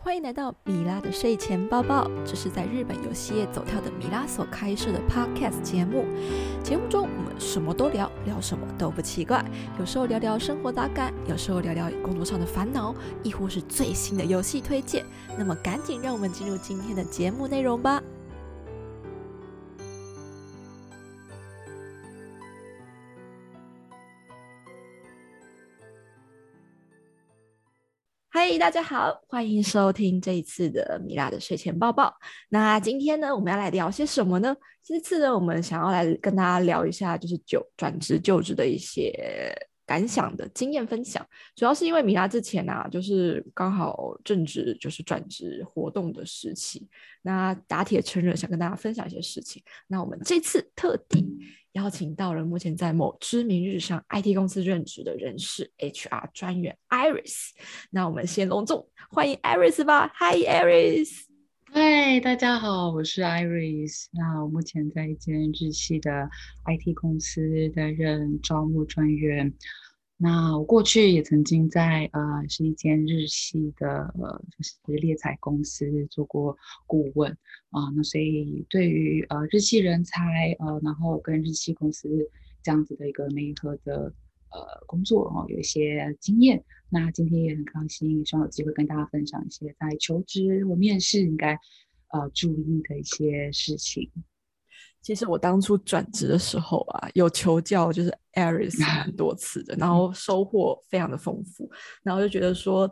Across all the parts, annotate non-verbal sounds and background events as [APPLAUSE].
欢迎来到米拉的睡前抱抱，这是在日本游戏业走跳的米拉所开设的 podcast 节目。节目中我们什么都聊，聊什么都不奇怪。有时候聊聊生活杂感，有时候聊聊工作上的烦恼，亦或是最新的游戏推荐。那么赶紧让我们进入今天的节目内容吧。嗨，大家好，欢迎收听这一次的米拉的睡前抱抱。那今天呢，我们要来聊些什么呢？这次呢，我们想要来跟大家聊一下，就是就转职就职的一些感想的经验分享。主要是因为米拉之前啊，就是刚好正值就是转职活动的时期，那打铁趁热想跟大家分享一些事情。那我们这次特地。邀请到了目前在某知名日上 IT 公司任职的人士 HR 专员 Iris。那我们先隆重欢迎 Iris 吧。Hi，Iris。嗨，大家好，我是 Iris。那我目前在一间日系的 IT 公司担任招募专员。那我过去也曾经在呃是一间日系的呃就是猎才公司做过顾问啊，那所以对于呃日系人才呃然后跟日系公司这样子的一个媒合的呃工作哦有一些经验。那今天也很高兴，希望有机会跟大家分享一些在求职或面试应该呃注意的一些事情。其实我当初转职的时候啊，有求教就是 Aris [LAUGHS] 很多次的，然后收获非常的丰富，然后就觉得说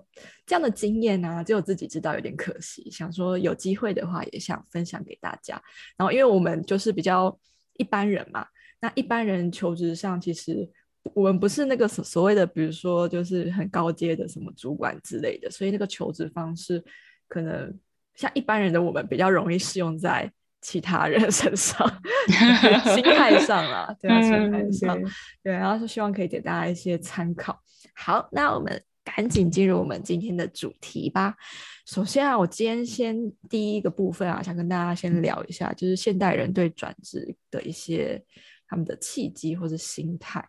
这样的经验呢，只有自己知道有点可惜，想说有机会的话也想分享给大家。然后因为我们就是比较一般人嘛，那一般人求职上其实我们不是那个所所谓的，比如说就是很高阶的什么主管之类的，所以那个求职方式可能像一般人的我们比较容易适用在。其他人身上，[LAUGHS] 心态上啊，对啊，心态上，对，然后是希望可以给大家一些参考。好，那我们赶紧进入我们今天的主题吧。首先啊，我今天先第一个部分啊，想跟大家先聊一下，就是现代人对转职的一些他们的契机或者心态，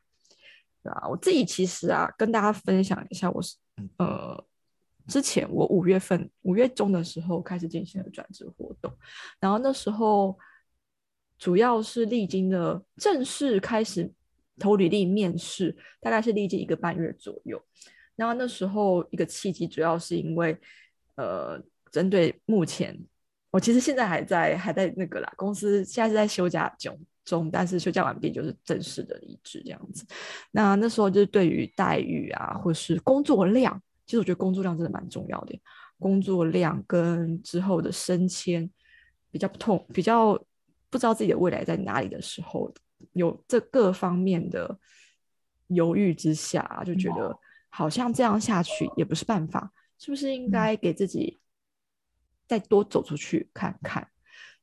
对吧？我自己其实啊，跟大家分享一下，我是呃。之前我五月份五月中的时候开始进行了转职活动，然后那时候主要是历经的正式开始投履历面试，大概是历经一个半月左右。然后那时候一个契机，主要是因为呃，针对目前我其实现在还在还在那个啦，公司现在是在休假中中，但是休假完毕就是正式的离职这样子。那那时候就是对于待遇啊，或是工作量。其实我觉得工作量真的蛮重要的，工作量跟之后的升迁比较不痛，比较不知道自己的未来在哪里的时候，有这各方面的犹豫之下，就觉得好像这样下去也不是办法，是不是应该给自己再多走出去看看？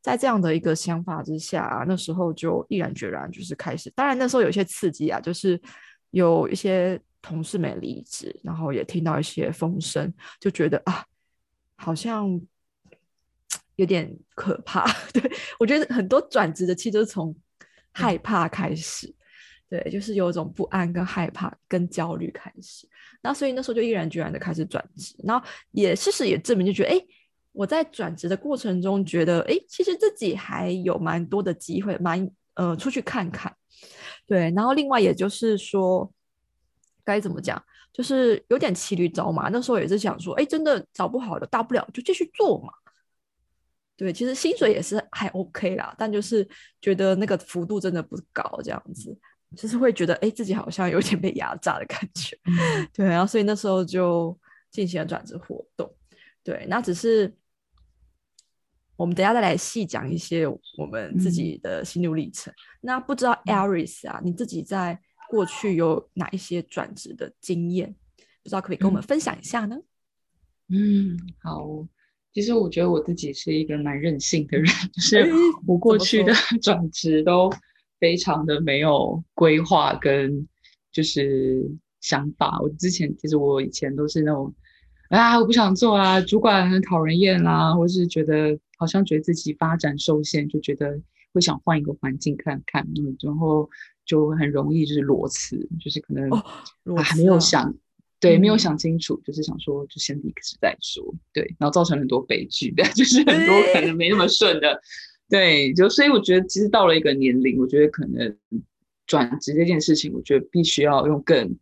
在这样的一个想法之下，那时候就毅然决然就是开始。当然那时候有一些刺激啊，就是有一些。同事没离职，然后也听到一些风声，就觉得啊，好像有点可怕。[LAUGHS] 对我觉得很多转职的，其实都是从害怕开始，对，就是有一种不安、跟害怕、跟焦虑开始。那所以那时候就毅然决然的开始转职，然后也事实也证明，就觉得哎，我在转职的过程中，觉得哎，其实自己还有蛮多的机会，蛮呃出去看看。对，然后另外也就是说。该怎么讲？就是有点骑驴找马。那时候也是想说，哎，真的找不好的，大不了就继续做嘛。对，其实薪水也是还 OK 啦，但就是觉得那个幅度真的不高，这样子，就是会觉得，哎，自己好像有点被压榨的感觉。[LAUGHS] 对，然后所以那时候就进行了转职活动。对，那只是我们等下再来细讲一些我们自己的心路历程。那不知道 Aris 啊，你自己在。过去有哪一些转职的经验？不知道可不可以跟我们分享一下呢？嗯，好。其实我觉得我自己是一个蛮任性的人，[LAUGHS] 就是我过去的 [LAUGHS] 转职都非常的没有规划跟就是想法。我之前其实我以前都是那种啊，我不想做啊，主管很讨人厌啦，或是觉得好像觉得自己发展受限，就觉得会想换一个环境看看，嗯然后。就很容易就是裸辞，就是可能还没有想，对，没有嗯想清楚，就是想说就先离职再说，对，然后造成很多悲剧的，[LAUGHS] 就是很多可能没那么顺的，对，就所以我觉得其实到了一个年龄，我觉得可能转职这件事情，我觉得必须要用更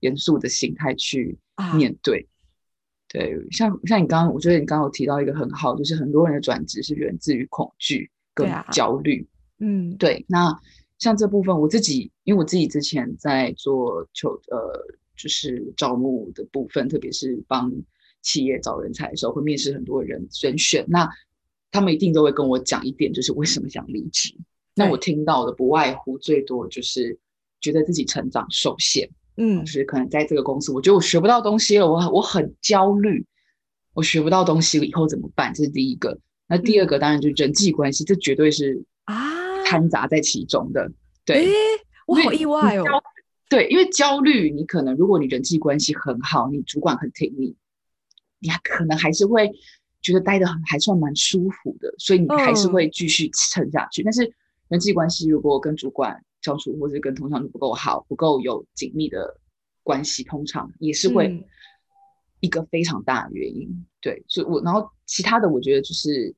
严肃的心态去啊面对。对，像像你刚刚，我觉得你刚刚有提到一个很好，就是很多人的转职是源自于恐惧跟焦虑。嗯，对，那像这部分我自己，因为我自己之前在做求呃，就是招募的部分，特别是帮企业找人才的时候，会面试很多人人选，那他们一定都会跟我讲一点，就是为什么想离职。那我听到的不外乎最多就是觉得自己成长受限，嗯就是可能在这个公司，我觉得我学不到东西了，我我很焦虑，我学不到东西了，以后怎么办？这是第一个。那第二个当然就是人际关系，这绝对是啊，掺杂在其中的。对，诶，我好意外哦焦。对，因为焦虑，你可能如果你人际关系很好，你主管很挺你，你还可能还是会觉得待的很还算蛮舒服的，所以你还是嗯会继续撑下去。但是人际关系如果跟主管相处，或者跟同事相处不够好，不够有紧密的关系，通常也是会嗯一个非常大的原因。对，所以我然后其他的我觉得就是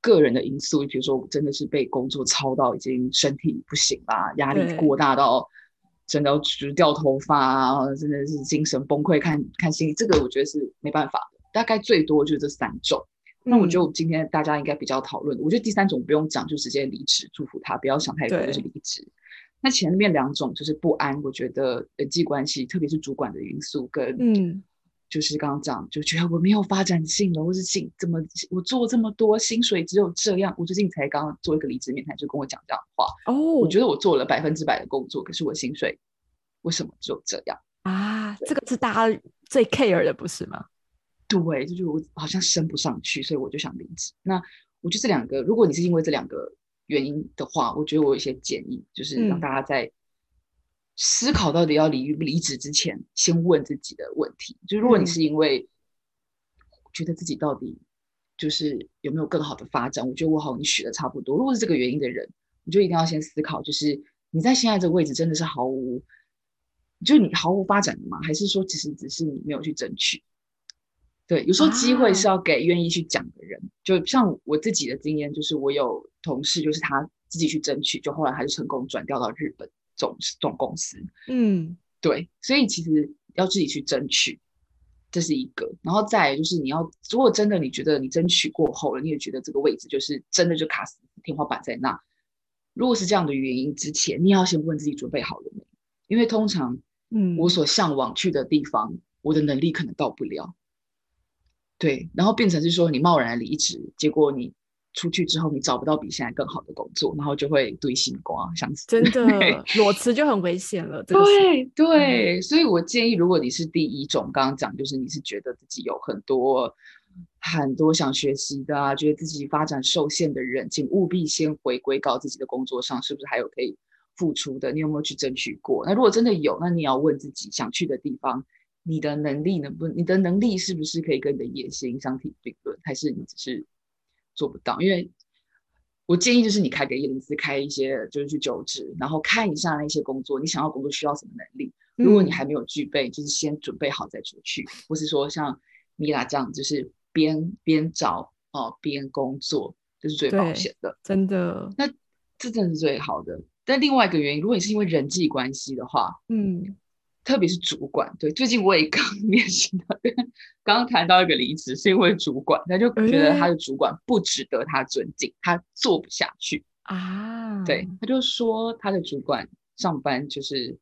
个人的因素，比如说我真的是被工作操到已经身体不行啦，压力对过大到真的要就是掉头发啊，真的是精神崩溃，看看心理，这个我觉得是没办法的。大概最多就是这三种。那我觉得嗯我们今天大家应该比较讨论，我觉得第三种不用讲，就直接离职，祝福他，不要想太多，就是离职。那前面两种就是不安，我觉得人际关系，特别是主管的因素跟嗯就是刚刚讲，就觉得我没有发展性了，或是薪怎么我做这么多，薪水只有这样。我最近才刚刚做一个离职面谈，就跟我讲这样的话。哦，我觉得我做了百分之百的工作，可是我薪水为什么只有这样？啊，这个是大家最 care 的，不是吗？对，就是我好像升不上去，所以我就想离职。那我觉得这两个，如果你是因为这两个原因的话，我觉得我有一些建议，就是让嗯大家在思考到底要离离职之前，先问自己的问题。就如果你嗯是因为觉得自己到底就是有没有更好的发展，我觉得我好像学的差不多。如果是这个原因的人，你就一定要先思考，就是你在现在这个位置真的是毫无，就是你毫无发展的吗？还是说其实只是你没有去争取？对，有时候机会是啊要给愿意去讲的人。就像我自己的经验，就是我有同事，就是他自己去争取，就后来还是成功转调到日本总总公司。嗯对，所以其实要自己去争取，这是一个。然后再来就是你要，如果真的你觉得你争取过后了，你也觉得这个位置就是真的就卡死天花板在那，如果是这样的原因之前，你要先问自己准备好了没？因为通常嗯，我所向往去的地方，我的能力可能到不了。对，然后变成是说你贸然离职，结果你出去之后你找不到比现在更好的工作，然后就会堆星光，想死。真的 [LAUGHS] 裸辞就很危险了。对对，所以我建议，如果你是第一种，刚刚讲就是你是觉得自己有很多很多想学习的啊，觉得自己发展受限的人，请务必先回归到自己的工作上，是不是还有可以付出的？你有没有去争取过？那如果真的有，那你要问自己，想去的地方，你的能力能不能，你的能力是不是可以跟你的野心相提并论，还是你只是做不到？因为我建议就是你开个一零四，开一些就是去就职，然后看一下那些工作，你想要工作需要什么能力。如果你嗯还没有具备，就是先准备好再出去，或是说像米拉这样，就是边边找哦边工作，这是最保对险的。真的，那这真的是最好的。但另外一个原因，如果你是因为人际关系的话，嗯特别是主管，对，最近我也刚 [LAUGHS] 面试到，刚刚谈到一个离职，是因为主管，他就觉得他的主管不值得他尊敬，他做不下去。啊，对，他就说他的主管上班就是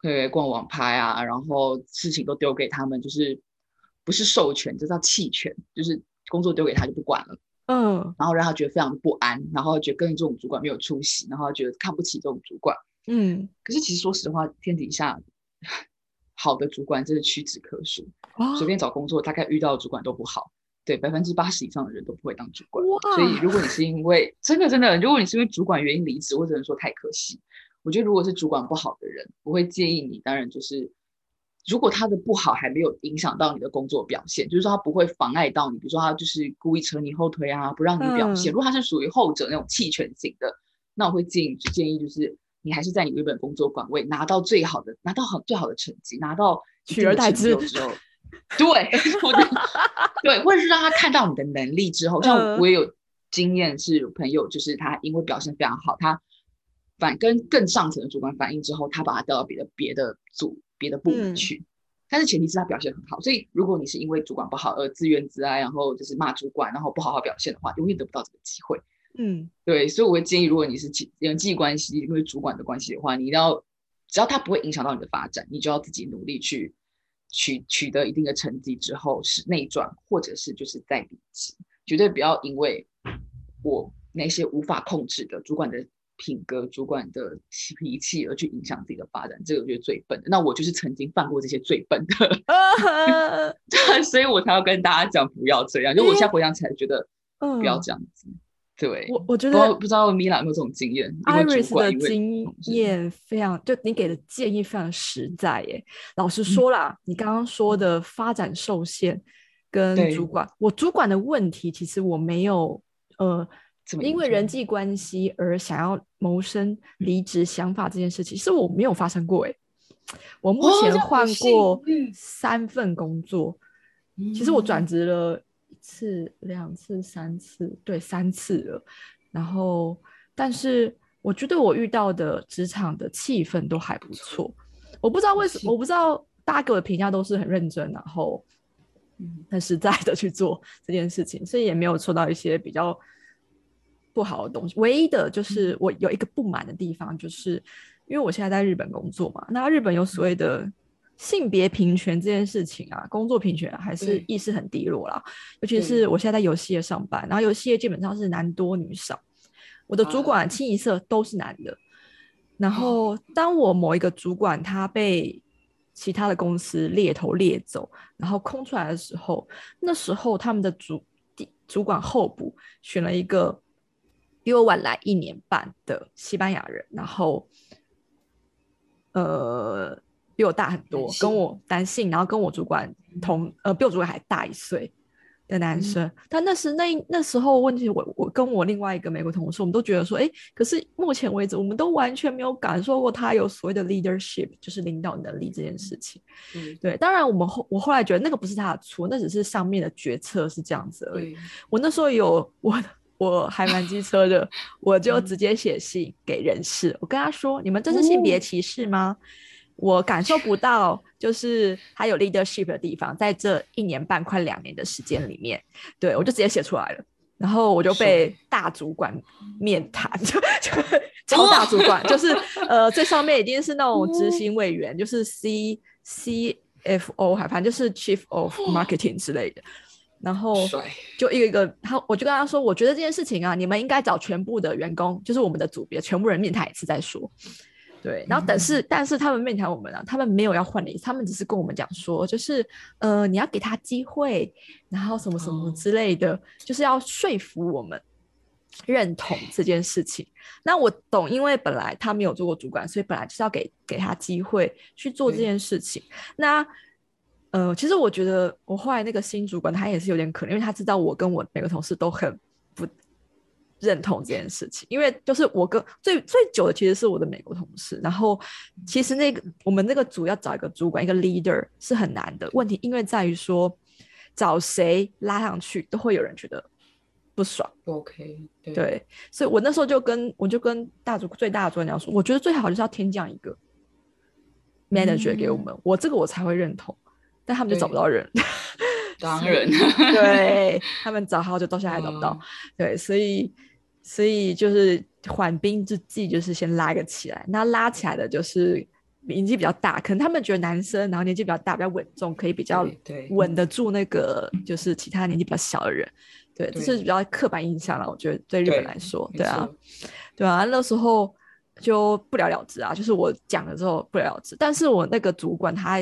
会逛网拍啊，然后事情都丢给他们，就是不是授权，这叫弃权，就是工作丢给他就不管了，嗯然后让他觉得非常不安，然后觉得跟这种主管没有出息，然后觉得看不起这种主管。嗯，可是其实说实话，天底下 [LAUGHS] 好的主管真的屈指可数，哦随便找工作大概遇到的主管都不好。对，百分之八十以上的人都不会当主管。所以如果你是因为真的真的，如果你是因为主管原因离职，我只能说太可惜。我觉得如果是主管不好的人，我会建议你，当然就是如果他的不好还没有影响到你的工作表现，就是说他不会妨碍到你，比如说他就是故意扯你后腿啊，不让你表现。嗯如果他是属于后者那种弃权型的，那我会建议建议就是你还是在你原本工作岗位拿到最好的，拿到很最好的成绩，拿到取而代之之后 [LAUGHS] [LAUGHS] 对，对，或者是让他看到你的能力之后，像我也有经验是有朋友，就是他因为表现非常好，他反跟更上层的主管反映之后，他把他调到别的别的组别的部门去。但是前提是他表现很好，所以如果你是因为主管不好而自怨自艾，然后就是骂主管，然后不好好表现的话，永远得不到这个机会。嗯，对，所以我会建议，如果你是人际关系因为主管的关系的话，你要只要他不会影响到你的发展，你就要自己努力去取取得一定的成绩之后是内转，或者是就是在离职，绝对不要因为我那些无法控制的主管的。品格主管的脾气而去影响自己的发展，这个我觉得最笨的。那我就是曾经犯过这些最笨的，[LAUGHS] [LAUGHS] 对所以我才要跟大家讲不要这样。就我现在回想起来，觉得不要这样子。对，我我觉得不知道米兰有没有这种经验？Iris 的经验非常，就你给的建议非常实在耶。老实说啦，你刚刚说的发展受限跟主管，我主管的问题其实我没有呃。因为人际关系而想要谋生、离职想法这件事情，是我没有发生过哎。我目前换过三份工作，其实我转职了一次、两次、三次，对，三次了。然后，但是我觉得我遇到的职场的气氛都还不错。我不知道为什么，我不知道大家给我的评价都是很认真，然后很实在的去做这件事情，所以也没有受到一些比较。不好的东西，唯一的就是我有一个不满的地方，就是因为我现在在日本工作嘛，那日本有所谓的性别平权这件事情啊，工作平权还是意识很低落啦。尤其是我现在在游戏业上班，然后游戏业基本上是男多女少，我的主管清一色都是男的。然后当我某一个主管他被其他的公司猎头猎走，然后空出来的时候，那时候他们的主主管候补选了一个。比我晚来一年半的西班牙人，然后，呃，比我大很多，跟我男性，然后跟我主管同，呃，比我主管还大一岁的男生。但那时那那时候问题，我我跟我另外一个美国同事，我们都觉得说，哎，可是目前为止，我们都完全没有感受过他有所谓的 leadership，就是领导能力这件事情。嗯，对。当然，我们后我后来觉得那个不是他的错，那只是上面的决策是这样子而已。我那时候有我。我还蛮机车的，我就直接写信给人事，我跟他说：“你们这是性别歧视吗？我感受不到，就是他有 leadership 的地方，在这一年半快两年的时间里面，对我就直接写出来了。然后我就被大主管面谈，[LAUGHS] 就就 [LAUGHS] 超大主管，就是呃最上面已经是那种执行委员，就是 C C F O，还反正就是 Chief of Marketing 之类的。”然后就一个一个，他我就跟他说，我觉得这件事情啊，你们应该找全部的员工，就是我们的组别全部人面谈一次再说。对，然后但是但是他们面谈我们啊，他们没有要换的意思，他们只是跟我们讲说，就是呃你要给他机会，然后什么什么之类的，就是要说服我们认同这件事情。那我懂，因为本来他没有做过主管，所以本来就是要给给他机会去做这件事情。那呃，其实我觉得我后来那个新主管他也是有点可怜，因为他知道我跟我每个同事都很不认同这件事情。因为就是我跟最最久的其实是我的美国同事，然后其实那个我们那个组要找一个主管一个 leader 是很难的问题，因为在于说找谁拉上去都会有人觉得不爽。OK，对，所以我那时候就跟我就跟大主最大的主管讲说，我觉得最好就是要添降一个 manager 给我们，我这个我才会认同。但他们就找不到人，[LAUGHS] 当然，[LAUGHS] 对他们找好久到现在还找不到，对，所以所以就是缓兵之计，就是先拉一个起来。那拉起来的就是年纪比较大，可能他们觉得男生，然后年纪比较大，比较稳重，可以比较稳得住那个就是其他年纪比较小的人。对，这是比较刻板印象了。我觉得对日本来说，对啊，对啊，那时候就不了了之啊，就是我讲了之后不了了之。但是我那个主管他。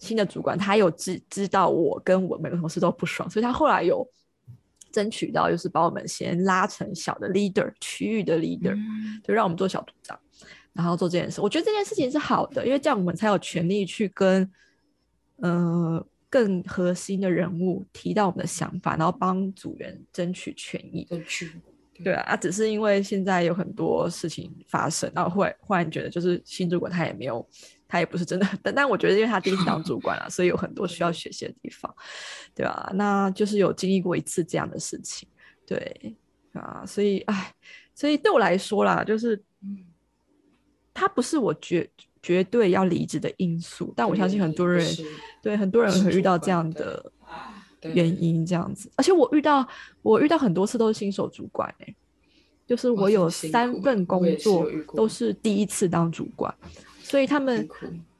新的主管他有知知道我跟我每个同事都不爽，所以他后来有争取到，就是把我们先拉成小的 leader 区域的 leader，就让我们做小组长，然后做这件事。我觉得这件事情是好的，因为这样我们才有权利去跟呃更核心的人物提到我们的想法，然后帮组员争取权益。争取对啊，啊，只是因为现在有很多事情发生，然后忽然忽然觉得，就是新主管他也没有，他也不是真的，但但我觉得，因为他第一次当 [LAUGHS] 主管啊，所以有很多需要学习的地方，对啊，那就是有经历过一次这样的事情，对啊，所以哎，所以对我来说啦，就是，他不是我绝绝对要离职的因素，但我相信很多人对很多人会遇到这样的。原因这样子，而且我遇到我遇到很多次都是新手主管哎，就是我有三份工作都是第一次当主管，所以他们，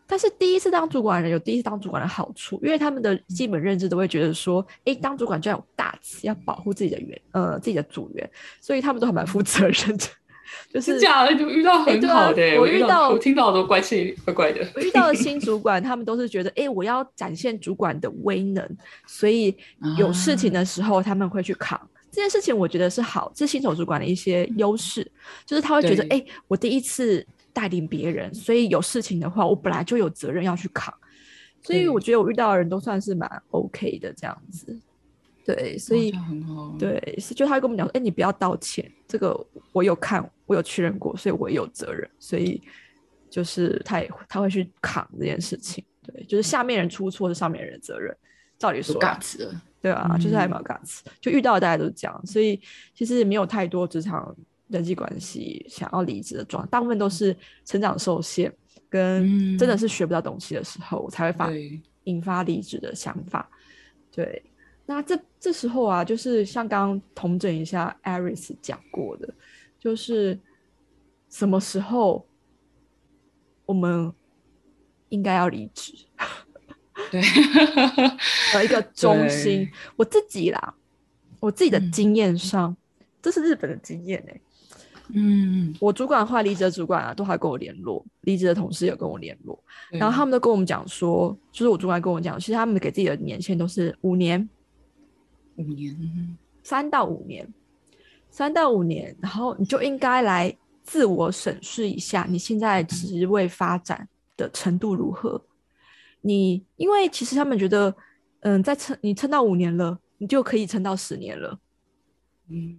但是第一次当主管的人有第一次当主管的好处，因为他们的基本认知都会觉得说，哎，当主管就要有大气，要保护自己的员呃自己的组员，所以他们都还蛮负责任的。就是假的，就遇到很好的。我遇到，我听到都怪气怪怪的。我遇到的新 [LAUGHS] 主管，他们都是觉得，哎，我要展现主管的威能，所以有事情的时候他们会去扛这件事情。我觉得是好，是新手主管的一些优势，就是他会觉得，哎，我第一次带领别人，所以有事情的话，我本来就有责任要去扛。所以我觉得我遇到的人都算是蛮 OK 的这样子。对，所以对，是就他会跟我们讲说，哎，你不要道歉，这个我有看，我有确认过，所以我有责任，所以就是他也他会去扛这件事情。对，就是下面人出错是上面人的责任，照理说，对啊，就是还蛮尬词，就遇到的大家都是这样，所以其实没有太多职场人际关系想要离职的状，大部分都是成长受限，跟真的是学不到东西的时候才会发引发离职的想法，对。那这这时候啊，就是像刚刚统整一下，Aris 讲过的，就是什么时候我们应该要离职？对，[LAUGHS] 有一个中心。我自己啦，我自己的经验上，这是日本的经验哎。嗯，我主管话离职的主管啊，都还跟我联络，离职的同事有跟我联络，然后他们都跟我们讲说，就是我主管跟我讲，其实他们给自己的年限都是五年。五年，三到五年，三到五年，然后你就应该来自我审视一下你现在职位发展的程度如何。你因为其实他们觉得，嗯，在撑你撑到五年了，你就可以撑到十年了。嗯，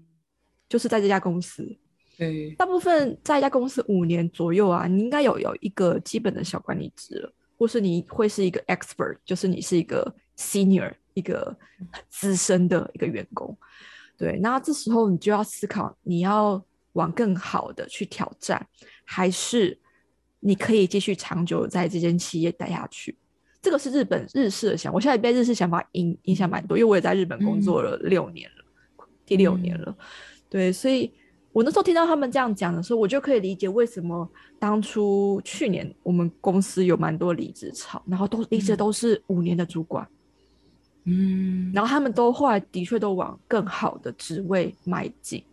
就是在这家公司，对，大部分在一家公司五年左右啊，你应该有有一个基本的小管理职了，或是你会是一个 expert，就是你是一个 senior。一个资深的一个员工，对，那这时候你就要思考，你要往更好的去挑战，还是你可以继续长久在这间企业待下去？这个是日本日式的想，我现在被日式想法影影响蛮多，因为我也在日本工作了六年了，第六年了，对，所以我那时候听到他们这样讲的时候，我就可以理解为什么当初去年我们公司有蛮多离职潮，然后都离职都是五年的主管。嗯，然后他们都后来的确都往更好的职位迈进。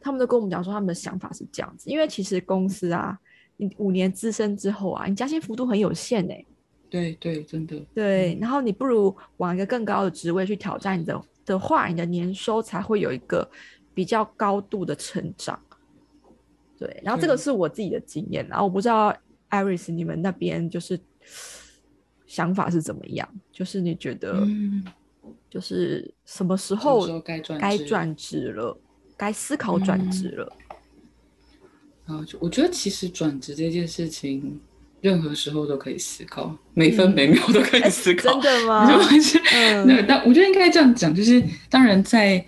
他们都跟我们讲说，他们的想法是这样子，因为其实公司啊，你五年资深之后啊，你加薪幅度很有限哎。对对，真的。对，然后你不如往一个更高的职位去挑战你的的话，你的年收才会有一个比较高度的成长。对，然后这个是我自己的经验，然后我不知道艾瑞斯你们那边就是。想法是怎么样？就是你觉得，就是什么时候该转职了，该思考转职了。啊，我觉得其实转职这件事情，任何时候都可以思考，每分每秒都可以思考。真的吗？[LAUGHS] 我觉得应该这样讲，就是当然在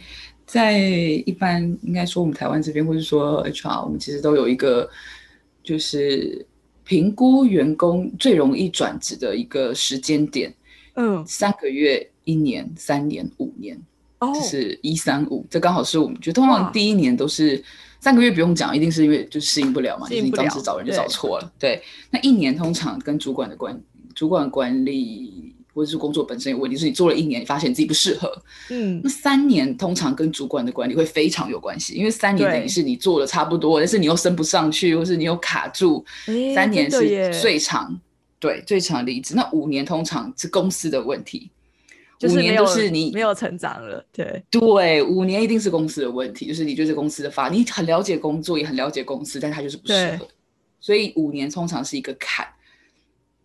在一般应该说我们台湾这边，或者说 HR，我们其实都有一个就是。评估员工最容易转职的一个时间点，嗯，三个月、一年、三年、五年，哦，就是一三五，这刚好是我们觉得通常第一年都是三个月不用讲，一定是因为就适应不了嘛，就是你当时找人就找错了，对。那一年通常跟主管的管主管管理。或者是工作本身有问题，是你做了一年，你发现你自己不适合。嗯，那三年通常跟主管的管理会非常有关系，因为三年等于是你做的差不多，但是你又升不上去，或是你又卡住。三年是最长，对，最长离职。那五年通常是公司的问题，五年都是你没有成长了。对对，五年一定是公司的问题，就是你就是公司的发，你很了解工作，也很了解公司，但他就是不适合。所以五年通常是一个坎。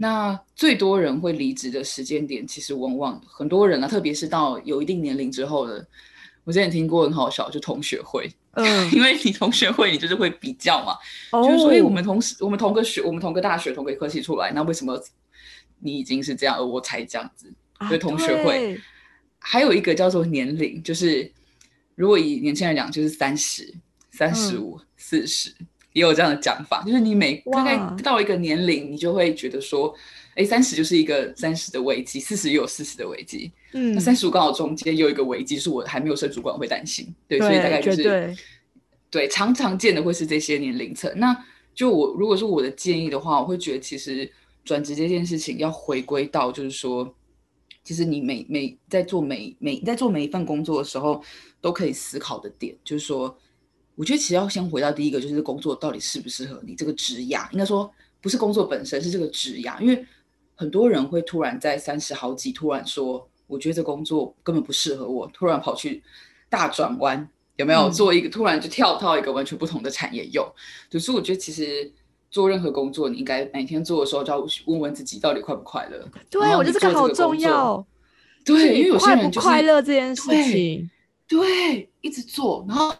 那最多人会离职的时间点，其实往往很多人啊，特别是到有一定年龄之后的，我之前听过很好笑，就同学会，嗯，[LAUGHS] 因为你同学会，你就是会比较嘛，哦。就是说，哎、我们同时，我们同个学，我们同个大学，同个科系出来，那为什么你已经是这样，而我才这样子？所以同学会对。还有一个叫做年龄，就是如果以年轻人讲，就是三十、三十五、四十，也有这样的讲法，就是你每大概哇到一个年龄，你就会觉得说，哎，三十就是一个三十的危机，四十也有四十的危机，嗯。那三十五刚好中间有一个危机，是我还没有升主管会担心，对，所以大概就是对。对常常见的会是这些年龄层。那就我如果是我的建议的话，我会觉得其实转职这件事情要回归到就是说，其实你每每在做每每在做每一份工作的时候，都可以思考的点，就是说，我觉得其实要先回到第一个，就是工作到底适不适合你这个职涯，应该说不是工作本身，是这个职涯，因为很多人会突然在三十好几突然说，我觉得这工作根本不适合我，突然跑去大转弯。有没有嗯做一个突然就跳到一个完全不同的产业用？就是我觉得其实做任何工作，你应该每天做的时候就要问问自己到底快不快乐。对，我觉得这个好重要。对，因为有些人就是快乐这件事对情，对，一直做，然后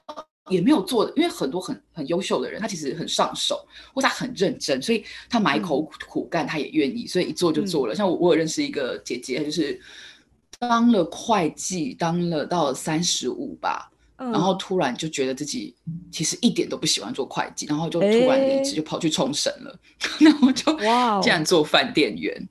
也没有做的，因为很多很很优秀的人，他其实很上手，或他很认真，所以他埋口苦苦干，他也愿意，所以一做就做了。像我，我有认识一个姐姐，她就是当了会计，当了到三十五吧，然然后突然就觉得自己其实一点都不喜欢做会计，然后就突然离职，就跑去冲绳了，[LAUGHS] 然后就哇哦。竟然做饭店员，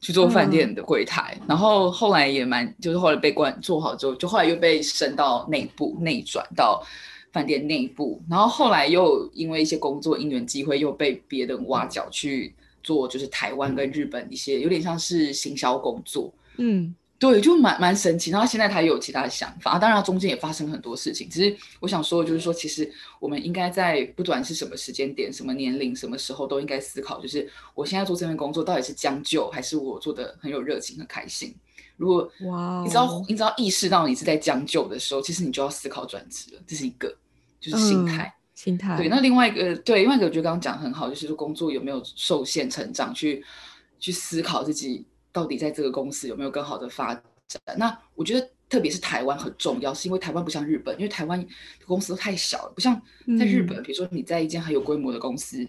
去做饭店的柜台，然后后来也蛮，就是后来被关做好之后，就后来又被升到内部内转到饭店内部，然后后来又因为一些工作因缘机会，又被别人挖角去做，就是台湾跟日本一些有点像是行销工作，嗯对，就蛮蛮神奇。然后现在他也有其他的想法，啊当然中间也发生很多事情。只是我想说的就是说，其实我们应该在不管是什么时间点、什么年龄、什么时候，都应该思考，就是我现在做这份工作到底是将就，还是我做的很有热情、很开心。如果哇哦，你知道，你只要意识到你是在将就的时候，其实你就要思考转职了，这是一个，就是心嗯态。心态对，那另外一个，对，另外一个，我觉得刚刚讲得很好，就是说工作有没有受限成长，去去思考自己到底在这个公司有没有更好的发展。那我觉得，特别是台湾很重要，是因为台湾不像日本，因为台湾公司都太小了，不像在日本，嗯比如说你在一间很有规模的公司，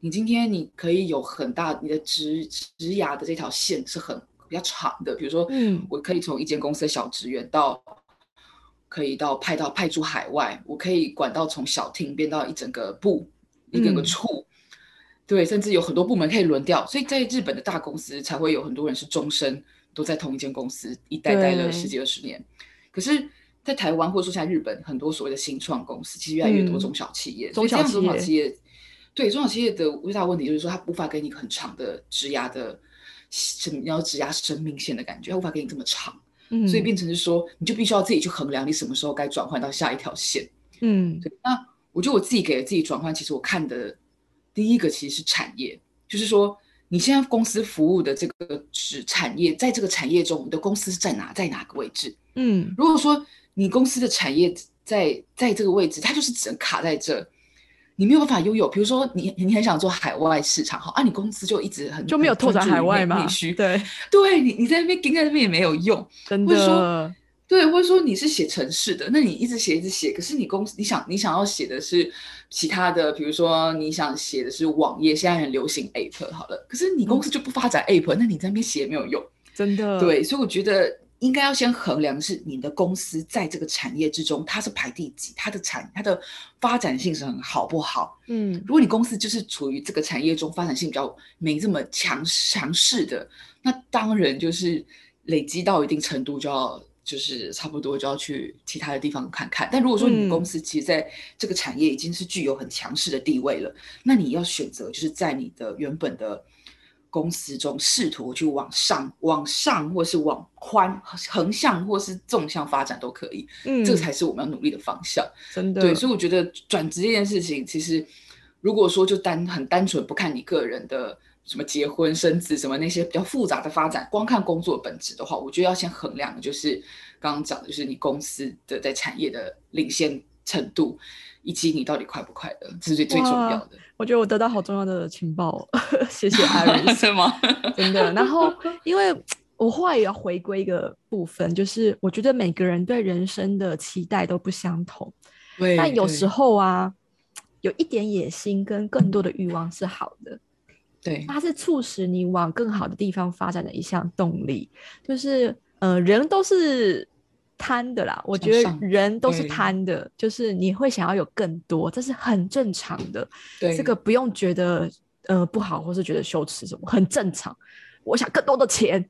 你今天你可以有很大你的职职涯的这条线是很比较长的，比如说，嗯。我可以从一间公司的小职员到可以到派到派驻海外，我可以管到从小厅变到一整个部，一整个嗯。处，对，甚至有很多部门可以轮调，所以在日本的大公司才会有很多人是终身都在同一间公司一待待了十几二十年。可是，在台湾或者说在日本，很多所谓的新创公司，其实越来越多嗯中小企业，中小所以这样中小企企业，对中小企业的最大的问题就是说，它无法给你很长的职涯的什么要职涯生命线的感觉，它无法给你这么长。嗯，所以变成是说，你就必须要自己去衡量你什么时候该转换到下一条线。嗯对，那我觉得我自己给了自己转换，其实我看的第一个其实是产业，就是说你现在公司服务的这个是产业，在这个产业中，你的公司是在哪，在哪个位置？嗯如果说你公司的产业在在这个位置，它就是只能卡在这。你没有办法拥有，比如说你你很想做海外市场，哈啊，你公司就一直很就没有拓展海外嘛内需，对，对你你在那边盯在那边也没有用，真或者说的，对，或者说你是写城市的，那你一直写一直写，可是你公司你想你想要写的是其他的，比如说你想写的是网页，现在很流行 App 好了，可是你公司就不发展 App，、那你在那边写也没有用。真的，对，所以我觉得应该要先衡量是你的公司在这个产业之中，它是排第几，它的产它的发展性是很好不好。嗯如果你公司就是处于这个产业中发展性比较没这么强强势的，那当然就是累积到一定程度就要就是差不多就要去其他的地方看看。但如果说你嗯公司其实在这个产业已经是具有很强势的地位了，那你要选择就是在你的原本的。公司中试图去往上、往上，或是往宽、横向或是纵向发展都可以，嗯，这才是我们要努力的方向。真的，对，所以我觉得转职这件事情，其实如果说就单很单纯不看你个人的什么结婚生子什么那些比较复杂的发展，光看工作本质的话，我觉得要先衡量的就是刚刚讲的，就是你公司的在产业的领先程度，以及你到底快不快乐，这是最最重要的。我觉得我得到好重要的情报哦，[LAUGHS] 谢谢 [LAUGHS] Iris，是吗？[LAUGHS] 真的。然后，因为我后来也要回归一个部分，就是我觉得每个人对人生的期待都不相同。对，但有时候啊，有一点野心跟更多的欲望是好的，对它是促使你往更好的地方发展的一项动力。就是呃，人都是贪的啦，我觉得人都是贪的，就是你会想要有更多，这是很正常的。对这个不用觉得呃不好，或是觉得羞耻什么，很正常。我想更多的钱，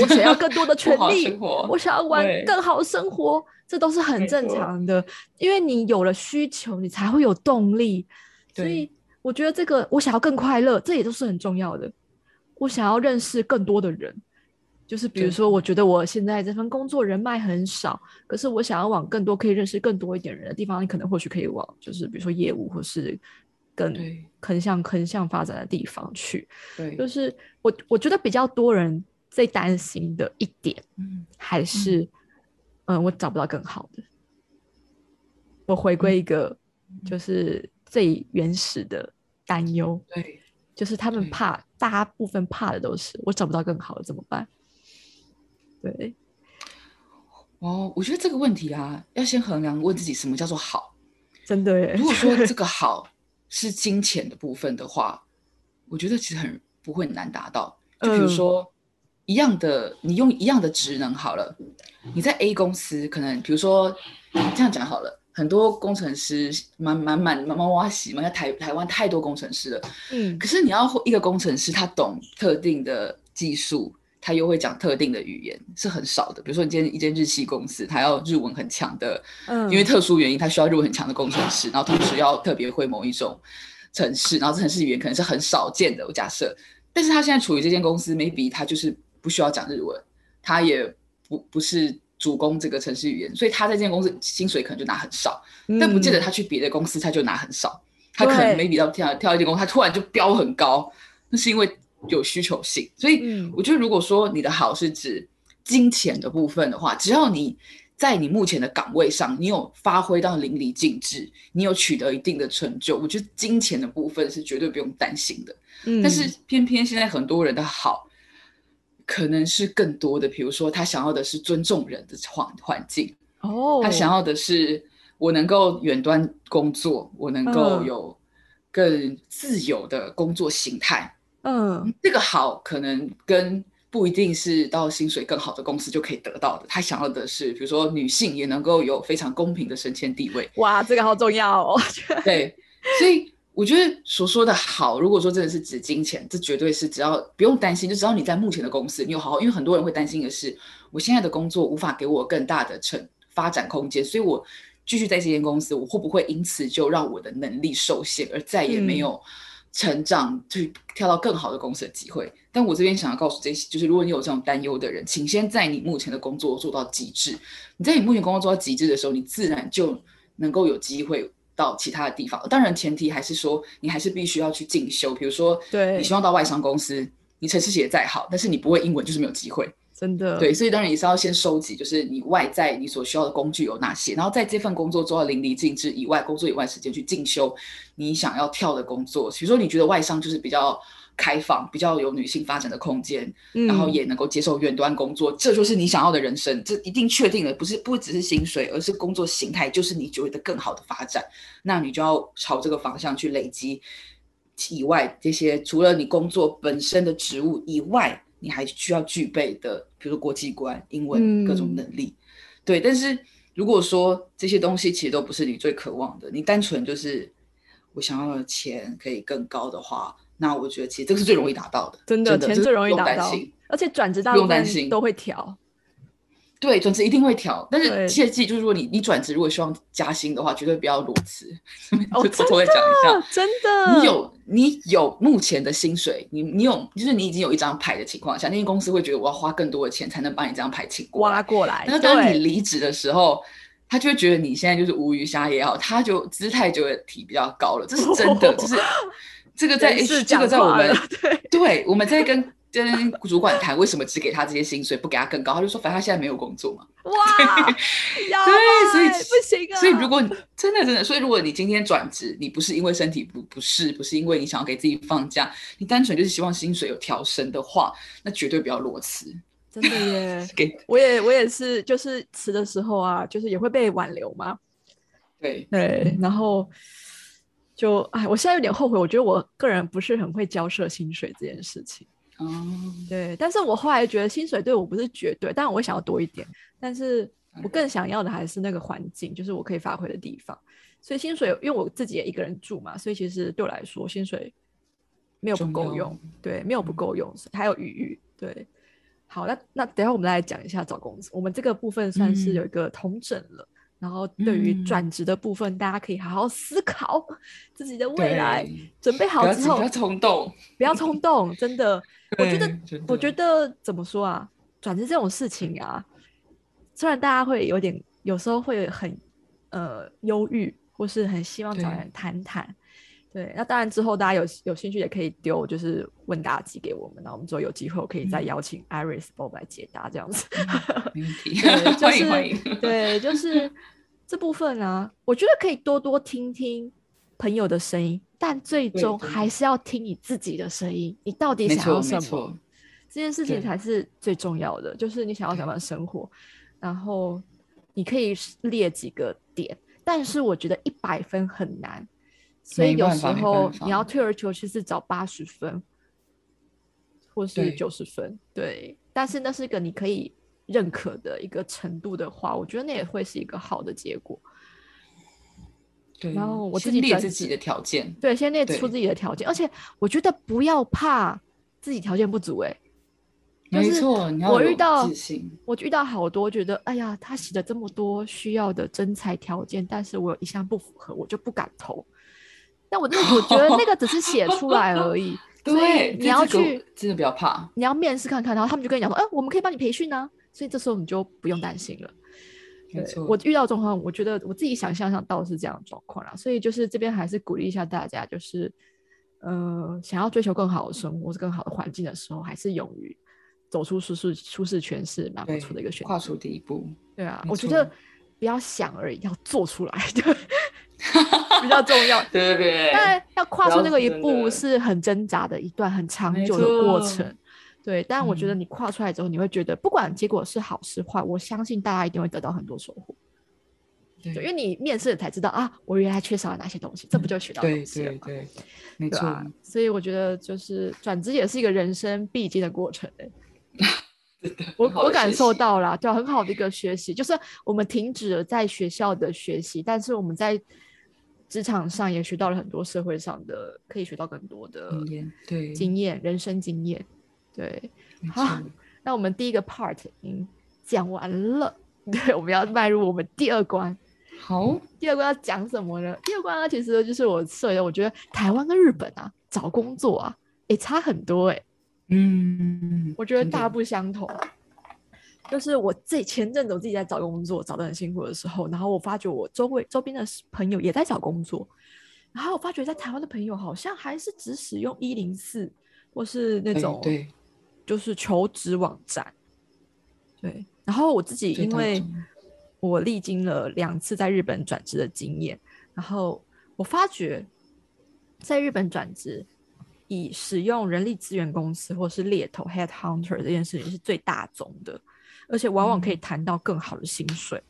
我想要更多的 [LAUGHS] 权利，我想要玩更好的生活，这都是很正常的。因为你有了需求，你才会有动力。所以我觉得这个我想要更快乐，这也都是很重要的。我想要认识更多的人，就是比如说，我觉得我现在这份工作人脉很少，可是我想要往更多可以认识更多一点人的地方，你可能或许可以往就是比如说业务或是更对横向横向发展的地方去。对，就是我我觉得比较多人最担心的一点嗯还是，嗯我找不到更好的。我回归一个就是最原始的担忧，对就是他们怕，大部分怕的都是我找不到更好的怎么办？对，哦，我觉得这个问题啊，要先衡量问自己什么叫做好。真的耶。如果说这个 [LAUGHS] 好是金钱的部分的话，我觉得其实很不会很难达到。就比如嗯说一样的，你用一样的职能好了，你在 A 公司可能，比如说这样讲好了，很多工程师满满满满满哇洗嘛，在台台湾太多工程师了。嗯可是你要一个工程师，他懂特定的技术，他又会讲特定的语言，是很少的。比如说，你今天一间日系公司，他要日文很强的，嗯，因为特殊原因，他需要日文很强的工程师，然后同时要特别会某一种城市，然后这城市语言可能是很少见的，我假设。但是他现在处于这间公司，maybe 他就是不需要讲日文，他也不不是主攻这个城市语言，所以他在这间公司薪水可能就拿很少。但不见得嗯他去别的公司他就拿很少，他可能对 maybe 到跳跳一间公司，他突然就飙很高，那是因为有需求性。所以嗯我觉得，如果说你的好是指金钱的部分的话，只要你在你目前的岗位上，你有发挥到淋漓尽致，你有取得一定的成就，我觉得金钱的部分是绝对不用担心的。嗯但是偏偏现在很多人的好，可能是更多的，比如说他想要的是尊重人的环环境。哦，他想要的是我能够远端工作，我能够嗯有更自由的工作形态。嗯这个好可能跟不一定是到薪水更好的公司就可以得到的。他想要的是，比如说女性也能够有非常公平的升迁地位。哇，这个好重要哦。[LAUGHS] 对，所以我觉得所说的好，如果说真的是指金钱，这绝对是只要不用担心，就只要你在目前的公司，你有好好，因为很多人会担心的是，我现在的工作无法给我更大的成发展空间，所以我继续在这间公司，我会不会因此就让我的能力受限，而再也没嗯有成长，去跳到更好的公司的机会？但我这边想要告诉这些，就是如果你有这种担忧的人，请先在你目前的工作做到极致。你在你目前工作做到极致的时候，你自然就能够有机会到其他的地方。当然，前提还是说你还是必须要去进修。比如说，对你希望到外商公司，你程式写再好，但是你不会英文，就是没有机会。真的，对，所以当然也是要先收集，就是你外在你所需要的工具有哪些，然后在这份工作做到淋漓尽致以外，工作以外时间去进修你想要跳的工作。比如说，你觉得外商就是比较开放，比较有女性发展的空间，嗯，然后也能够接受远端工作，这就是你想要的人生。这一定确定了，不是不只是薪水，而是工作形态，就是你觉得更好的发展。那你就要朝这个方向去累积以外这些，除了你工作本身的职务以外，你还需要具备的，比如说国际观、英文各种嗯能力。对，但是如果说这些东西其实都不是你最渴望的，你单纯就是我想要的钱可以更高的话，那我觉得其实这个是最容易达到的，真的钱这个最容易达到而且转职大不部分都会调。对，转职一定会调，但是切记，就是如果你你转职如果希望加薪的话，绝对不要裸辞。[LAUGHS] 哦就偷偷的讲一下，真的，你有你有目前的薪水，你你有就是你已经有一张牌的情况下，那些公司会觉得我要花更多的钱才能把你这张牌请过来。挖过来，那当你离职的时候，他就会觉得你现在就是无鱼虾也好，他就姿态就会提比较高了，这是真的，就是 [LAUGHS] 这个在这个在我们对我们在跟跟主管谈为什么只给他这些薪水，不给他更高，他就说反正他现在没有工作嘛。哇，要对所以不行啊，所以如果你真的真的，所以如果你今天转职，你不是因为身体不不适，不是因为你想要给自己放假，你单纯就是希望薪水有调升的话，那绝对不要裸辞。真的耶，[LAUGHS] 给我也我也是，就是辞的时候啊，就是也会被挽留嘛。对对，然后就哎，我现在有点后悔，我觉得我个人不是很会交涉薪水这件事情。哦，对，但是我后来觉得薪水对我不是绝对，但我想要多一点，但是我更想要的还是那个环境，就是我可以发挥的地方。所以薪水，因为我自己也一个人住嘛，所以其实对我来说薪水没有不够用，对，没有不够用，还有余裕。对，好，那那等下我们来讲一下找工作，我们这个部分算是有一个同整了。然后对于转职的部分，大家可以好好思考自己的未来，准备好之后不要冲动，不要冲动，真的。[LAUGHS] 我觉得，我觉得怎么说啊？转职这种事情啊，虽然大家会有点，有时候会很呃忧郁，或是很希望找人谈谈。对，那当然之后大家有有兴趣也可以丢，就是问答机给我们，那我们之后有机会我可以再邀请 Iris Bob 来解答这样子。[LAUGHS] 没问题，欢迎欢迎。对，就是 [LAUGHS] [LAUGHS] 这部分啊，我觉得可以多多听听朋友的声音。但最终还是要听你自己的声音，你到底想要什么？这件事情才是最重要的，就是你想要什么样生活。然后你可以列几个点，但是我觉得一百分很难，所以有时候你要退而求其次找八十分，或是九十分。对，但是那是一个你可以认可的一个程度的话，我觉得那也会是一个好的结果。对，然后我自己列自己的条件，对，先列出自己的条件，而且我觉得不要怕自己条件不足，哎，没错，我遇到我遇到好多觉得，哎呀，他写了这么多需要的真才条件，但是我有一项不符合，我就不敢投。但我那我觉得那个只是写出来而已，[LAUGHS] 对，你要去真的不要怕，你要面试看看，然后他们就跟你讲说，哎，我们可以帮你培训呢，所以这时候你就不用担心了。我遇到状况，我觉得我自己想象上倒是这样的状况啦，所以就是这边还是鼓励一下大家，就是，呃，想要追求更好的生活、是更好的环境的时候，还是勇于走出舒适舒适圈是蛮不错的一个选择。跨出第一步，对啊，我觉得不要想而已，要做出来，[LAUGHS] 对，[LAUGHS] 比较重要。对对对。但要跨出那个一步是很挣扎的一段很长久的过程。对，但我觉得你跨出来之后，你会觉得不管结果是好是坏，我相信大家一定会得到很多收获。对，因为你面试才知道啊，我原来缺少了哪些东西，这不就学到东西了吗？对对对，没错。所以我觉得就是转职也是一个人生必经的过程 [LAUGHS] 诶。我我感受到了，对，很好的一个学习，就是我们停止了在学校的学习，但是我们在职场上也学到了很多社会上的可以学到更多的经验，对，经验，人生经验。对，好，那我们第一个 part 已经讲完了，[LAUGHS] 对，我们要迈入我们第二关。好，第二关要讲什么呢？第二关呢，其实就是我设的，我觉得台湾跟日本啊，找工作啊，也差很多哎。嗯，我觉得大不相同。就是我自己前阵子我自己在找工作，找的很辛苦的时候，然后我发觉我周围周边的朋友也在找工作，然后我发觉在台湾的朋友好像还是只使用一零四或是那种对。就是求职网站，对。然后我自己因为我历经了两次在日本转职的经验，然后我发觉在日本转职，以使用人力资源公司或是猎头 （head hunter） 这件事情是最大宗的，而且往往可以谈到更好的薪水，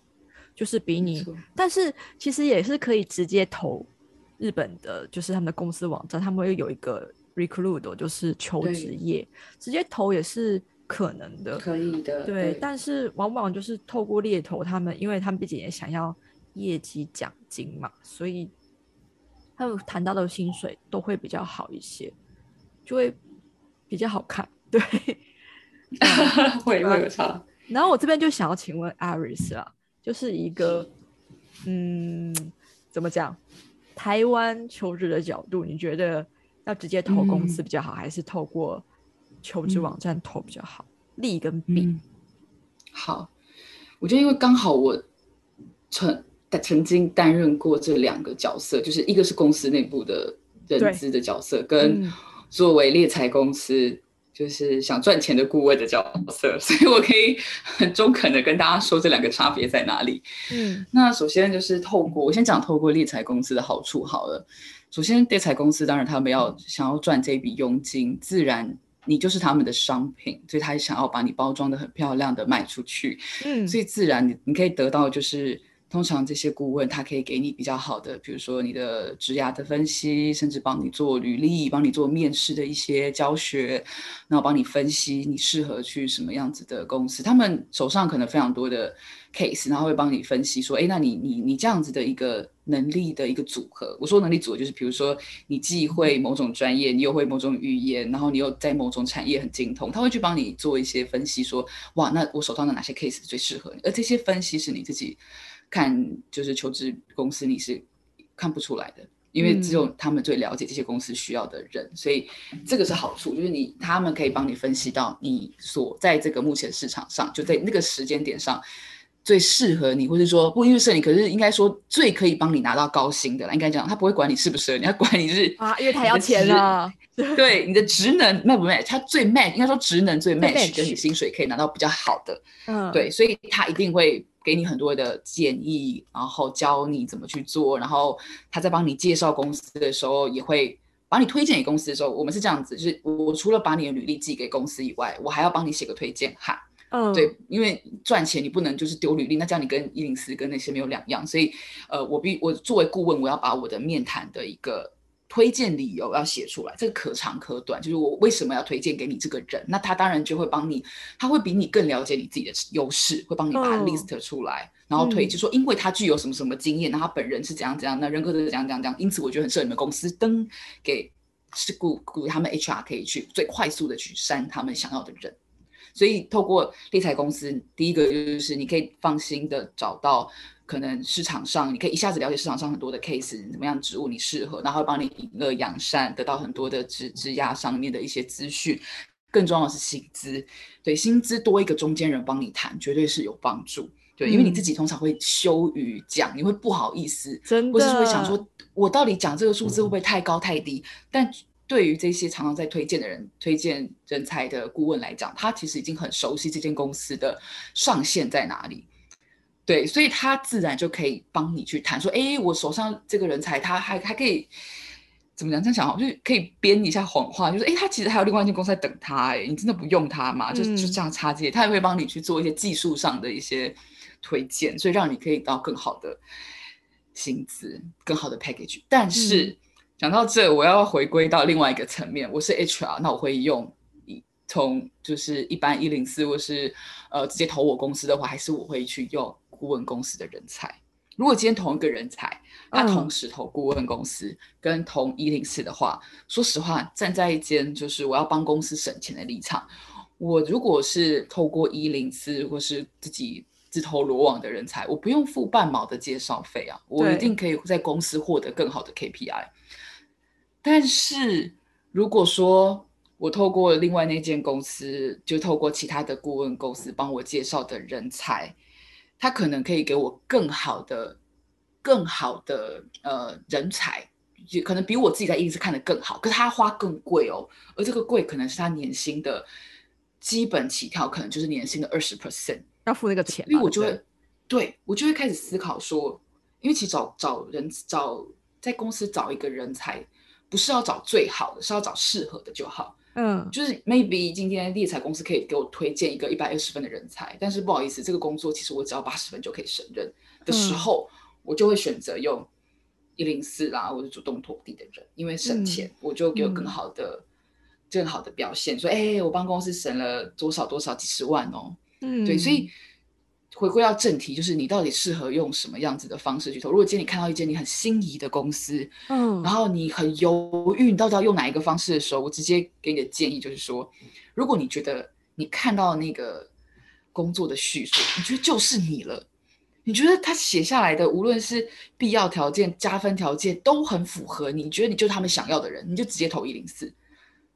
就是比你。但是其实也是可以直接投日本的，就是他们的公司网站，他们会有一个。recruit 就是求职业，直接投也是可能的，可以的。对，但是往往就是透过猎头，他们因为他们毕竟也想要业绩奖金嘛，所以他们谈到的薪水都会比较好一些，就会比较好看。对，[LAUGHS] 会会有差。然后我这边就想要请问 Aris 啊，就是一个嗯，怎么讲？台湾求职的角度，你觉得？要直接投公司比较好，还是透过求职网站投比较好？利跟弊。好，我觉得因为刚好我曾曾经担任过这两个角色，就是一个是公司内部的人资的角色，跟作为猎才公司就是想赚钱的顾问的角色，所以我可以很中肯的跟大家说这两个差别在哪里。嗯，那首先就是透过我先讲透过猎财公司的好处好了。首先，猎财公司当然他们要想要赚这笔佣金，自然你就是他们的商品，所以他想要把你包装的很漂亮的卖出去。嗯，所以自然你你可以得到就是通常这些顾问他可以给你比较好的，比如说你的职涯的分析，甚至帮你做履历，帮你做面试的一些教学，然后帮你分析你适合去什么样子的公司。他们手上可能非常多的 case，然后会帮你分析说，哎，那你你你这样子的一个能力的一个组合。我说能力组合就是，比如说你既会某种专业，你又会某种语言，然后你又在某种产业很精通，他会去帮你做一些分析，说，哇，那我手上的哪些 case 最适合你？而这些分析是你自己。看，就是求职公司你是看不出来的，因为只有他们最了解这些公司需要的人，所以这个是好处，就是你他们可以帮你分析到你所在这个目前市场上，就在那个时间点上最适合你，或者说不一定适合你，可是应该说最可以帮你拿到高薪的，应该讲他不会管你适不适合，你要管你是啊，因为他要钱啊，对你的职能 match 不 match，他最 match 应该说职能最 match，跟你薪水可以拿到比较好的，嗯，对，所以他一定会。给你很多的建议，然后教你怎么去做，然后他在帮你介绍公司的时候，也会把你推荐给公司的时候，我们是这样子，就是我除了把你的履历寄给公司以外，我还要帮你写个推荐函。嗯，对，因为赚钱你不能就是丢履历，那这样你跟一零四跟那些没有两样，所以呃，我必我作为顾问，我要把我的面谈的一个。推荐理由要写出来，这个可长可短，就是我为什么要推荐给你这个人，那他当然就会帮你，他会比你更了解你自己的优势，会帮你把 list 出来，然后推，就说因为他具有什么什么经验，那他本人是怎样怎样，那人格是怎样怎样怎样，因此我觉得很适合你们公司登给是雇雇他们 HR 可以去最快速的去删他们想要的人，所以透过猎才公司，第一个就是你可以放心的找到。可能市场上，你可以一下子了解市场上很多的 case，怎么样职务你适合，然后帮你引恶扬善，得到很多的职职压上面的一些资讯。更重要的是薪资，对薪资多一个中间人帮你谈，绝对是有帮助。对，因为你自己通常会羞于讲，你会不好意思，真的，或是会想说，我到底讲这个数字会不会太高太低？但对于这些常常在推荐的人、推荐人才的顾问来讲，他其实已经很熟悉这间公司的上限在哪里。对，所以他自然就可以帮你去谈，说，哎，我手上这个人才，他还还可以怎么讲？这样想好，就是可以编一下谎话，就是，哎，他其实还有另外一间公司在等他，哎，你真的不用他嘛？就就这样插接，他也会帮你去做一些技术上的一些推荐，所以让你可以到更好的薪资、更好的 package。但是讲到这，我要回归到另外一个层面，我是 HR，那我会用。从就是一般一零四或是呃直接投我公司的话，还是我会去用顾问公司的人才。如果今天同一个人才，他同时投顾问公司跟同一零四的话，说实话，站在一间就是我要帮公司省钱的立场，我如果是透过一零四或是自己自投罗网的人才，我不用付半毛的介绍费啊，我一定可以在公司获得更好的 KPI。但是如果说，我透过另外那间公司，就透过其他的顾问公司帮我介绍的人才，他可能可以给我更好的、更好的呃人才，也可能比我自己在一直看的更好，可是他花更贵哦，而这个贵可能是他年薪的基本起跳，可能就是年薪的二十 percent 要付那个钱，因为我就会对我就会开始思考说，因为其实找找人找在公司找一个人才，不是要找最好的，是要找适合的就好。嗯，就是 maybe 今天猎才公司可以给我推荐一个一百二十分的人才，但是不好意思，这个工作其实我只要八十分就可以胜任的时候，我就会选择用一零四啦，或者主动拖地的人，因为省钱，我就给我更好的、更好的表现，说哎，我帮公司省了多少多少几十万哦，嗯，对，所以。回归到正题，就是你到底适合用什么样子的方式去投？如果今天你看到一间你很心仪的公司，嗯，然后你很犹豫，你到底要用哪一个方式的时候，我直接给你的建议就是说，如果你觉得你看到那个工作的叙述，你觉得就是你了，你觉得他写下来的无论是必要条件、加分条件都很符合，你觉得你就是他们想要的人，你就直接投一零四。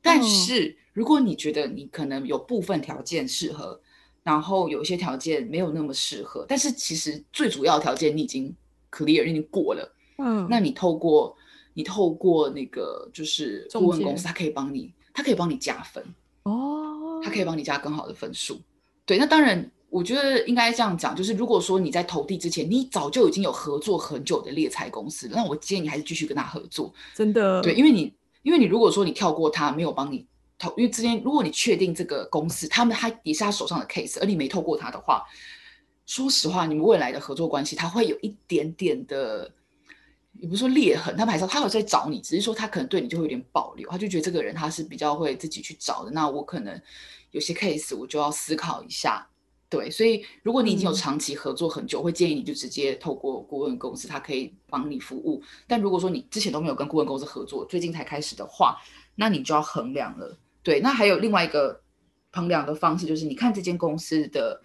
但是如果你觉得你可能有部分条件适合，然后有一些条件没有那么适合，但是其实最主要条件你已经 clear，已经过了。嗯，那你透过你透过那个就是顾问公司，他可以帮你，他可以帮你加分哦，他可以帮你加更好的分数。对，那当然，我觉得应该这样讲，就是如果说你在投递之前，你早就已经有合作很久的猎才公司，那我建议你还是继续跟他合作。真的，对，因为你因为你如果说你跳过他，没有帮你。因为之间，如果你确定这个公司他们他也是他手上的 case，而你没透过他的话，说实话，你们未来的合作关系，他会有一点点的，也不是说裂痕，他们还是他有在找你，只是说他可能对你就会有点保留，他就觉得这个人他是比较会自己去找的。那我可能有些 case 我就要思考一下。对，所以如果你已经有长期合作很久，会建议你就直接透过顾问公司，他可以帮你服务。但如果说你之前都没有跟顾问公司合作，最近才开始的话，那你就要衡量了。对，那还有另外一个衡量的方式，就是你看这间公司的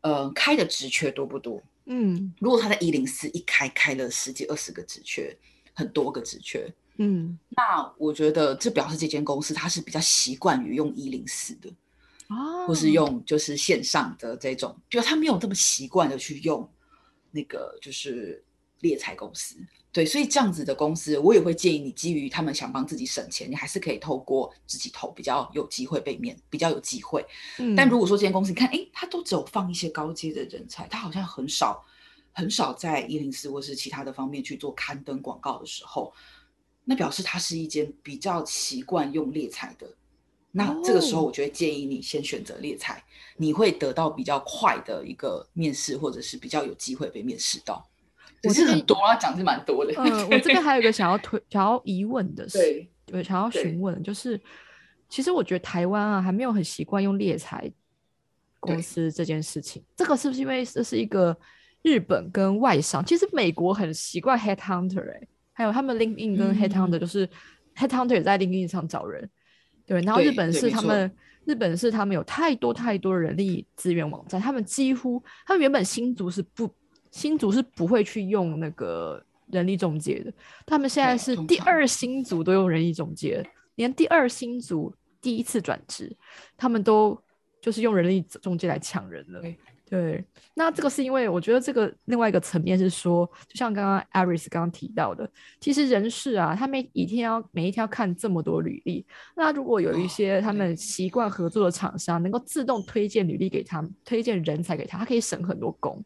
呃开的职缺多不多。嗯，如果他在一零四一开开了十几二十个职缺，很多个职缺，嗯，那我觉得这表示这间公司它是比较习惯于用一零四的。哦，或是用就是线上的这种，就他没有这么习惯的去用那个就是猎财公司，对，所以这样子的公司，我也会建议你，基于他们想帮自己省钱，你还是可以透过自己投，比较有机会被面，比较有机会。嗯但如果说这间公司，你看，哎，他都只有放一些高阶的人才，他好像很少很少在一零四或是其他的方面去做刊登广告的时候，那表示它是一间比较习惯用猎才的。那这个时候，哦我就会建议你先选择猎才，你会得到比较快的一个面试，或者是比较有机会被面试到。我这边很多啊，讲是蛮多的。嗯，我这边还有一个 [LAUGHS] 想要推、想要疑问的是，对对，想要询问的就是，其实我觉得台湾啊还没有很习惯用猎才公司这件事情。这个是不是因为这是一个日本跟外商？其实美国很习惯 headhunter 哎、还有他们 LinkedIn 跟 headhunter 嗯就是 headhunter 也在 LinkedIn 上找人，对，然后日本是他们。日本是他们有太多太多人力资源网站，他们几乎他们原本新竹是不新竹是不会去用那个人力中介的，他们现在是第二新组都用人力中介，连第二新组第一次转职，他们都就是用人力中介来抢人了。对。对，那这个是因为我觉得这个另外一个层面是说，就像刚刚 Aris 刚刚提到的，其实人事啊，他每一天要每一天要看这么多履历，那如果有一哦些他对。们习惯合作的厂商，能够自动推荐履历给他们，推荐人才给他，他可以省很多工。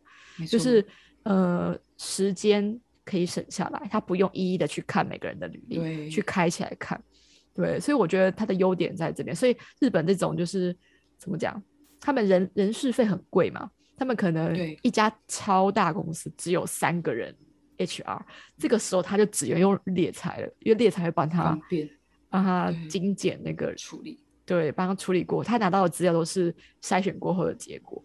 就是呃时间可以省下来，他不用一一的去看每个人的履历，对去开起来看。对，所以我觉得它的优点在这边。所以日本这种就是怎么讲，他们人人事费很贵嘛，他们可能对一家超大公司只有三个人 HR，这个时候他就只能用猎才了，因为猎才会帮他帮他精简那个处理。对，帮他处理过，他拿到的资料都是筛选过后的结果。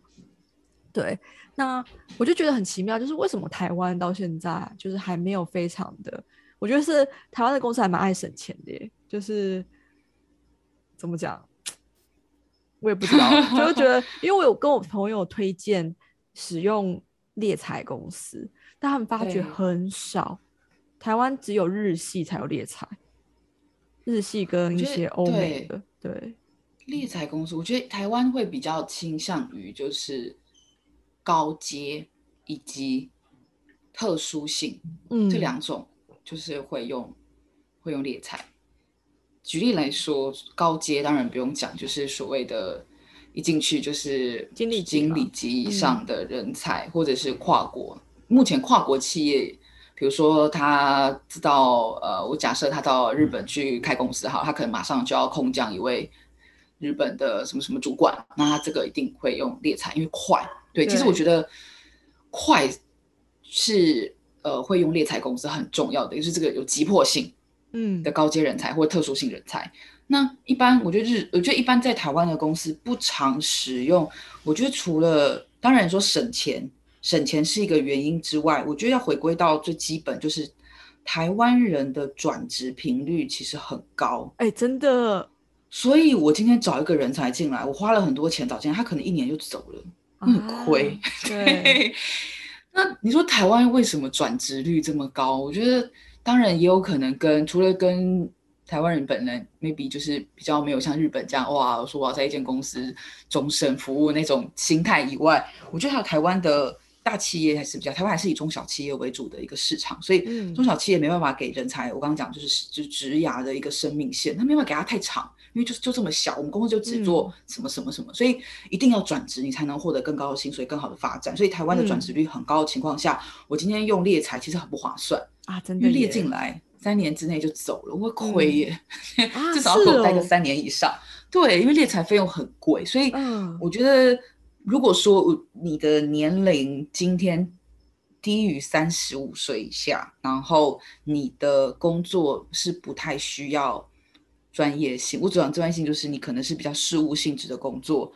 对，那我就觉得很奇妙，就是为什么台湾到现在就是还没有非常的，我觉得是台湾的公司还蛮爱省钱的耶，就是怎么讲，我也不知道，就是觉得，[LAUGHS] 因为我有跟我朋友推荐使用猎财公司，但他们发觉很少，台湾只有日系才有猎财，日系跟一些欧美的，对，猎财公司，我觉得台湾会比较倾向于就是高阶以及特殊性、嗯，这两种，就是会用会用猎才。举例来说，高阶当然不用讲，就是所谓的一进去就是经理级嘛经理级以嗯上的人才，或者是跨国。目前跨国企业，比如说他知道，呃，我假设他到日本去开公司，好，他可能马上就要空降一位日本的什么什么主管，那他这个一定会用猎才，因为快。对，其实我觉得快是呃会用猎才公司很重要的，就是这个有急迫性嗯的高阶人才或特殊性人才。那一般我觉得日，我觉得一般在台湾的公司不常使用。我觉得除了当然说省钱，省钱是一个原因之外，我觉得要回归到最基本，就是台湾人的转职频率其实很高。哎、真的所以我今天找一个人才进来，我花了很多钱找进来，他可能一年就走了，那很亏。[LAUGHS] 啊对，那你说台湾为什么转职率这么高？我觉得当然也有可能跟除了跟台湾人本人 maybe 就是比较没有像日本这样哇，我说我要在一间公司终身服务那种心态以外，我觉得还有台湾的大企业还是比较，台湾还是以中小企业为主的一个市场，所以嗯中小企业没办法给人才，我刚刚讲就是就是职涯的一个生命线，他没办法给他太长，因为就是就这么小，我们公司就只做什么什么什么，所以一定要转职，你才能获得更高的薪水、更好的发展。所以台湾的转职率很高的情况下，我今天用猎才其实很不划算，啊，真的因为猎进来三年之内就走了，我会亏耶，啊 [LAUGHS] 至少要给我待个三年以上。对，因为猎才费用很贵，所以嗯。我觉得如果说你的年龄今天低于三十五岁以下，然后你的工作是不太需要专业性，我主讲专业性就是你可能是比较事务性质的工作，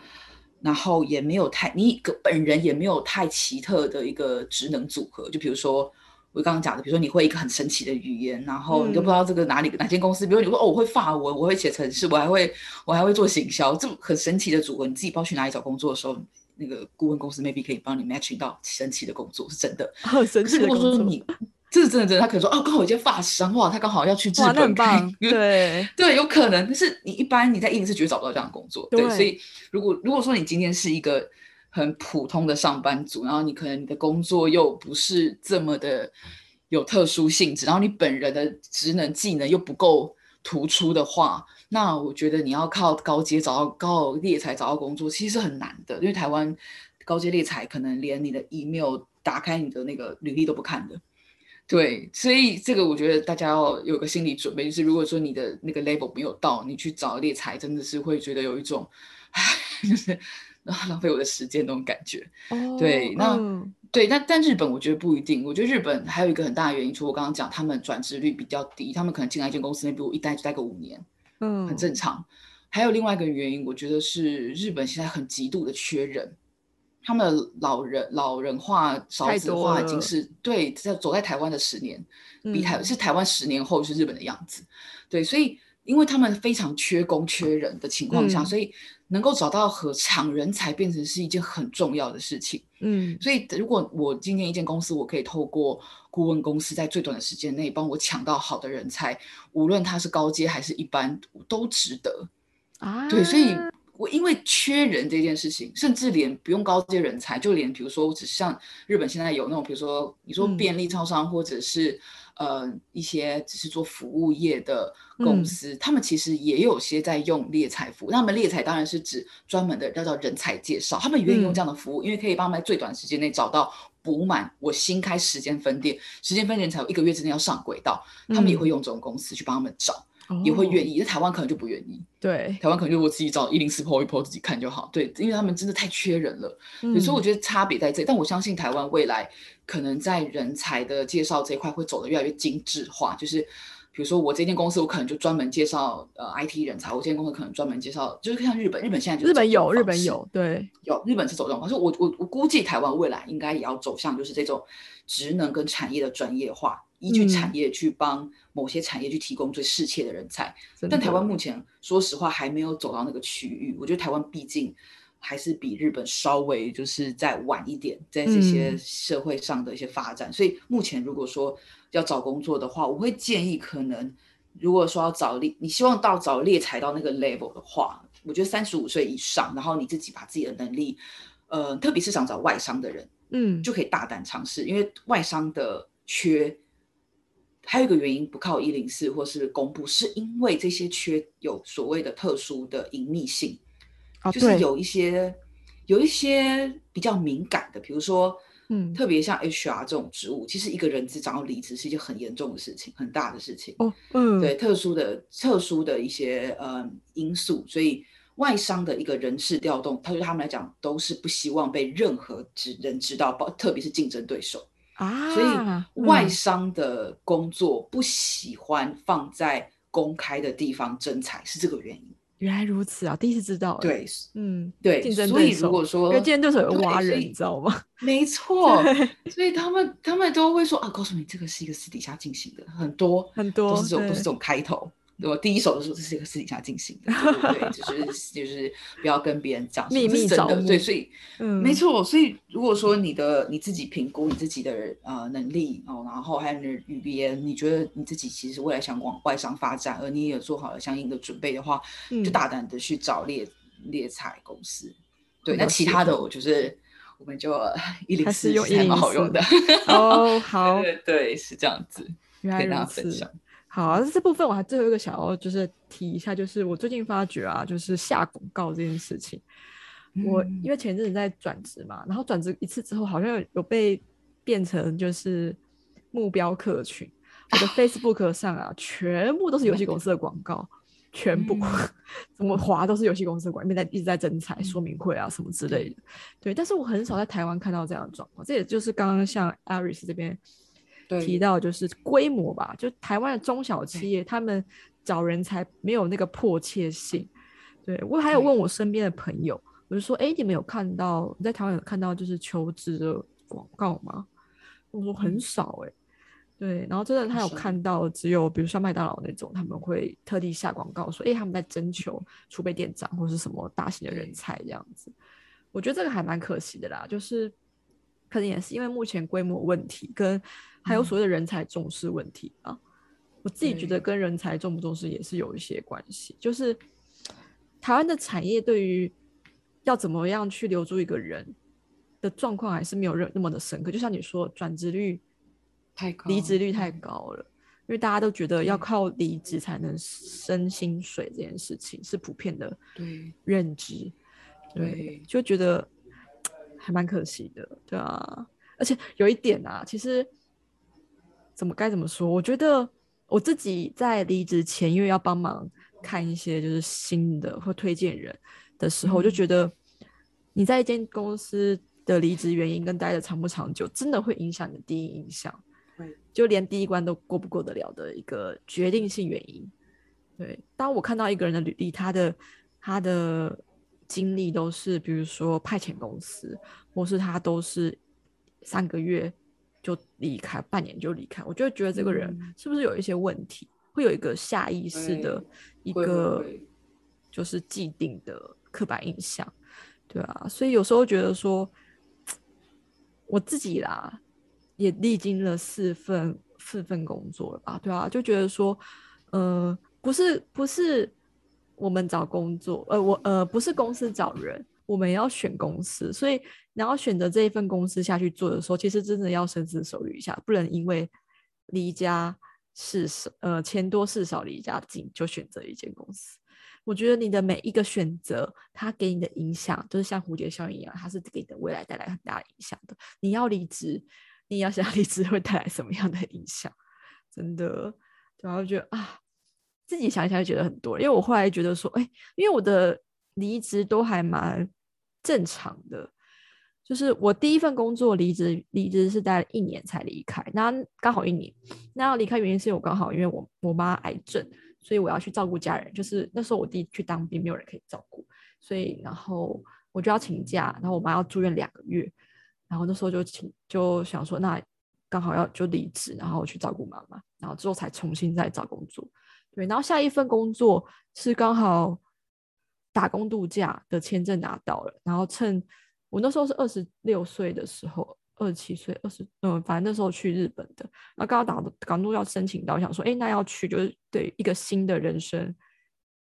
然后也没有太你个本人也没有太奇特的一个职能组合，就比如说。我刚刚讲的，比如说你会一个很神奇的语言，然后你都不知道这个哪里哪间公司，比如你说哦，我会法文，我会写程式，我还会我还会做行销，这么很神奇的组合，你自己不知道去哪里找工作的时候，那个顾问公司 maybe 可以帮你 matching 到神奇的工作，是真的。很神奇的工作。如果说你这是真的真的，他可能说哦，刚好有一间发商，哇，他刚好要去日本，对 [LAUGHS] 对，有可能。但是你一般你在印尼是绝对找不到这样的工作，对。所以如果如果说你今天是一个很普通的上班族，然后你可能你的工作又不是这么的。有特殊性质，然后你本人的职能技能又不够突出的话，那我觉得你要靠高阶找到高猎才找到工作，其实是很难的。因为台湾高阶猎才可能连你的 email 打开你的那个履历都不看的。对，所以这个我觉得大家要有个心理准备，就是如果说你的那个 level 没有到，你去找猎才真的是会觉得有一种，唉，就是浪费我的时间那种感觉。对，那。对，但但日本我觉得不一定。我觉得日本还有一个很大的原因，除我刚刚讲，他们转职率比较低，他们可能进来一间公司，比如一待就待个五年，嗯，很正常。还有另外一个原因，我觉得是日本现在很极度的缺人，他们的老人老人化、少子化已经是对在走在台湾的十年，比台是台湾十年后是日本的样子。对，所以因为他们非常缺工缺人的情况下，所以。能够找到和抢人才变成是一件很重要的事情，嗯，所以如果我今天一间公司，我可以透过顾问公司在最短的时间内帮我抢到好的人才，无论他是高阶还是一般，都值得啊。对，所以我因为缺人这件事情，甚至连不用高阶人才，就连比如说，只是像日本现在有那种，比如说你说便利超商或者是。呃，一些只是做服务业的公司，他们其实也有些在用猎才服务。那么猎才当然是指专门的叫做人才介绍，他们愿意用这样的服务，因为可以帮他们在最短时间内找到补满我新开时间分店，时间分店才有一个月之内要上轨道，他们也会用这种公司去帮他们找。也会愿意，在台湾可能就不愿意。对，台湾可能就我自己找一零四 PO 一 PO 自己看就好。对，因为他们真的太缺人了。有时候我觉得差别在这，但我相信台湾未来可能在人才的介绍这一块会走得越来越精致化。就是比如说我这间公司，我可能就专门介绍呃 IT 人才；我这间公司可能专门介绍，就是像日本，日本现在就日本有，日本有，对，有日本是走这种方式。我我我估计台湾未来应该也要走向就是这种职能跟产业的专业化。依据产业去帮某些产业去提供最适切的人才，但台湾目前说实话还没有走到那个区域。我觉得台湾毕竟还是比日本稍微就是再晚一点，在这些社会上的一些发展。所以目前如果说要找工作的话，我会建议可能如果说要找猎，你希望到找猎才到那个 level 的话，我觉得三十五岁以上，然后你自己把自己的能力，呃，特别是想找外商的人，嗯，就可以大胆尝试，因为外商的缺。还有一个原因不靠一零四或是公布，是因为这些缺有所谓的特殊的隐秘性，就是有一些有一些比较敏感的，比如说，嗯，特别像 HR 这种职务，其实一个人资长要离职是一件很严重的事情，很大的事情。哦，嗯，对，特殊的特殊的一些呃因素，所以外商的一个人事调动，他对他们来讲都是不希望被任何知人知道，包特别是竞争对手。啊，所以外商的工作不喜欢放在公开的地方征才，是这个原因。原来如此啊，第一次知道。对，嗯，对。所以如果说，因为竞争对手有挖人，你知道吗？没错。[LAUGHS] 所以他们他们都会说啊，告诉你这个是一个私底下进行的，很多很多都是这种都是这种开头。我第一手的时候，这是一个私底下进行的，[LAUGHS] 对，就是就是不要跟别人讲，秘密真的，对，所以，嗯，没错，所以如果说你的你自己评估你自己的呃能力哦，然后还有你的语言，你觉得你自己其实未来想往外商发展，而你也有做好了相应的准备的话，就大胆的去找猎猎才公司。对，那其他的我就是我们就一零四还蛮好用的。哦，好，[LAUGHS] 对，是这样子，跟大家分享。好，这部分我还最后一个想要就是提一下，就是我最近发觉啊，就是下广告这件事情，我因为前阵子在转职嘛，然后转职一次之后，好像有被变成就是目标客群，我的 Facebook 上啊，全部都是游戏公司的广告，全部嗯 [LAUGHS] 怎么划都是游戏公司管，因为在一直在征才说明会啊什么之类的。对，但是我很少在台湾看到这样的状况，这也就是刚刚像 Aris 这边对提到，就是规模吧，就台湾的中小企业，他们找人才没有那个迫切性。对我还有问我身边的朋友，我就说，哎，你们有看到你在台湾有看到就是求职的广告吗？我说很少哎、对，然后真的他有看到，只有比如像麦当劳那种，他们会特地下广告说，哎，他们在征求储备店长或是什么大型的人才这样子。我觉得这个还蛮可惜的啦，就是可能也是因为目前规模问题，跟还有嗯。所谓的人才重视问题啊。我自己觉得跟人才重不重视也是有一些关系，就是台湾的产业对于要怎么样去留住一个人的状况还是没有任那么的深刻。就像你说，转职率、太高，离职率太嗯。高了，因为大家都觉得要靠离职才能升薪水这件事情是普遍的对。认知，对，对。就觉得还蛮可惜的，对啊。而且有一点啊，其实怎么该怎么说？我觉得我自己在离职前，因为要帮忙看一些就是新的或推荐人的时候，我就嗯觉得你在一间公司的离职原因跟待的长不长久，真的会影响你的第一印象。会就连第一关都过不过得了的一个决定性原因。对，当我看到一个人的履历，他的他的经历都是，比如说派遣公司，或是他都是三个月就离开，半年就离开，我就会觉得这个人嗯。是不是有一些问题，会有一个下意识的一个就是既定的刻板印象，对啊，所以有时候觉得说，我自己啦，也历经了四份四份工作了吧，对啊，就觉得说，呃，不是不是我们找工作，呃，我呃不是公司找人，我们要选公司，所以你要选择这一份公司下去做的时候，其实真的要深思熟虑一下，不能因为离家事少，呃钱多事少离家近就选择一间公司。我觉得你的每一个选择，它给你的影响，就是像蝴蝶效应一样，它是给你的未来带来很大的影响的。你要离职，你要想离职会带来什么样的影响？真的，然后觉得啊，自己想想就觉得很多。因为我后来觉得说，哎，因为我的离职都还蛮正常的，就是我第一份工作离职，离职是待了一年才离开，那刚好一年。那要离开原因是我刚好因为我我妈癌症。所以我要去照顾家人，就是那时候我弟去当兵，没有人可以照顾，所以然后我就要请假，然后我妈要住院两个月，然后那时候就请就想说，那刚好要就离职，然后去照顾妈妈，然后之后才重新再找工作。对，然后下一份工作是刚好打工度假的签证拿到了，然后趁我那时候是二十六岁的时候。二十七岁，二十嗯，反正那时候去日本的，那刚好打港都要申请到，想说，哎，那要去就是对一个新的人生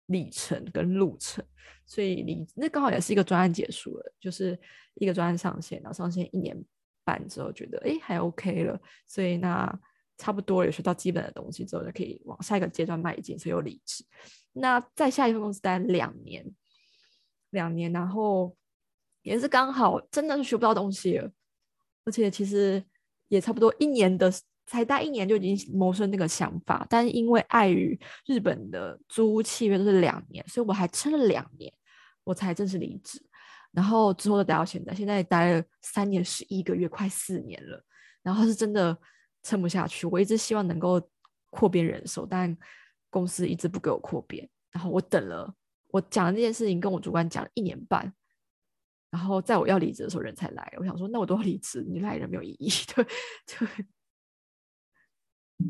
里程跟路程，所以离那刚好也是一个专案结束了，就是一个专案上线，然后上线一年半之后，觉得哎还 OK 了，所以那差不多有学到基本的东西之后，就可以往下一个阶段迈进，所以又离职。那在下一份公司待两年，两年，然后也是刚好真的是学不到东西了。而且其实也差不多一年的，才待一年就已经萌生那个想法，但是因为碍于日本的租屋契约都是两年，所以我还撑了两年，我才正式离职。然后之后就待到现在，现在待了三年十一个月，快四年了。然后是真的撑不下去，我一直希望能够扩编人手，但公司一直不给我扩编。然后我等了，我讲了这件事情跟我主管讲了一年半。然后在我要离职的时候，人才来。我想说，那我都要离职，你来人没有意义。[LAUGHS] 对，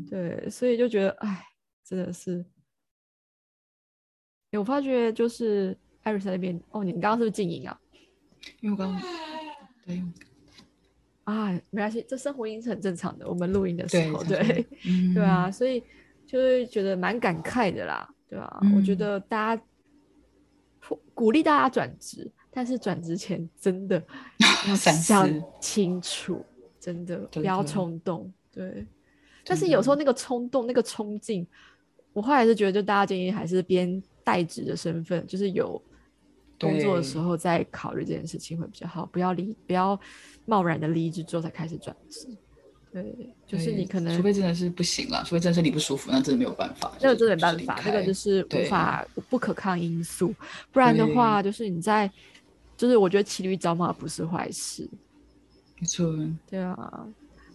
对，对，所以就觉得，哎，真的是。我发觉就是艾瑞斯那边，哦，你刚刚是不是静音啊？因为我刚刚对啊，没关系，这生活音是很正常的。我们录音的时候，对对，[LAUGHS] 嗯对啊，所以就会觉得蛮感慨的啦，对吧、我觉嗯得大家鼓励大家转职。但是转职前真的 [LAUGHS] 要反想清楚，真的不要冲动。对，但是有时候那个冲动、那个冲劲，我后来是觉得，就大家建议还是边代职的身份，就是有工作的时候再考虑这件事情会比较好，不要离不要贸然的离职之后才开始转职。对，就是你可能除非真的是不行了，除非真的身体不舒服，那真的没有办法。那个真的没办法，那个就是无法不可抗因素，不然的话，就是你在，就是我觉得骑驴找马不是坏事，没错，对啊，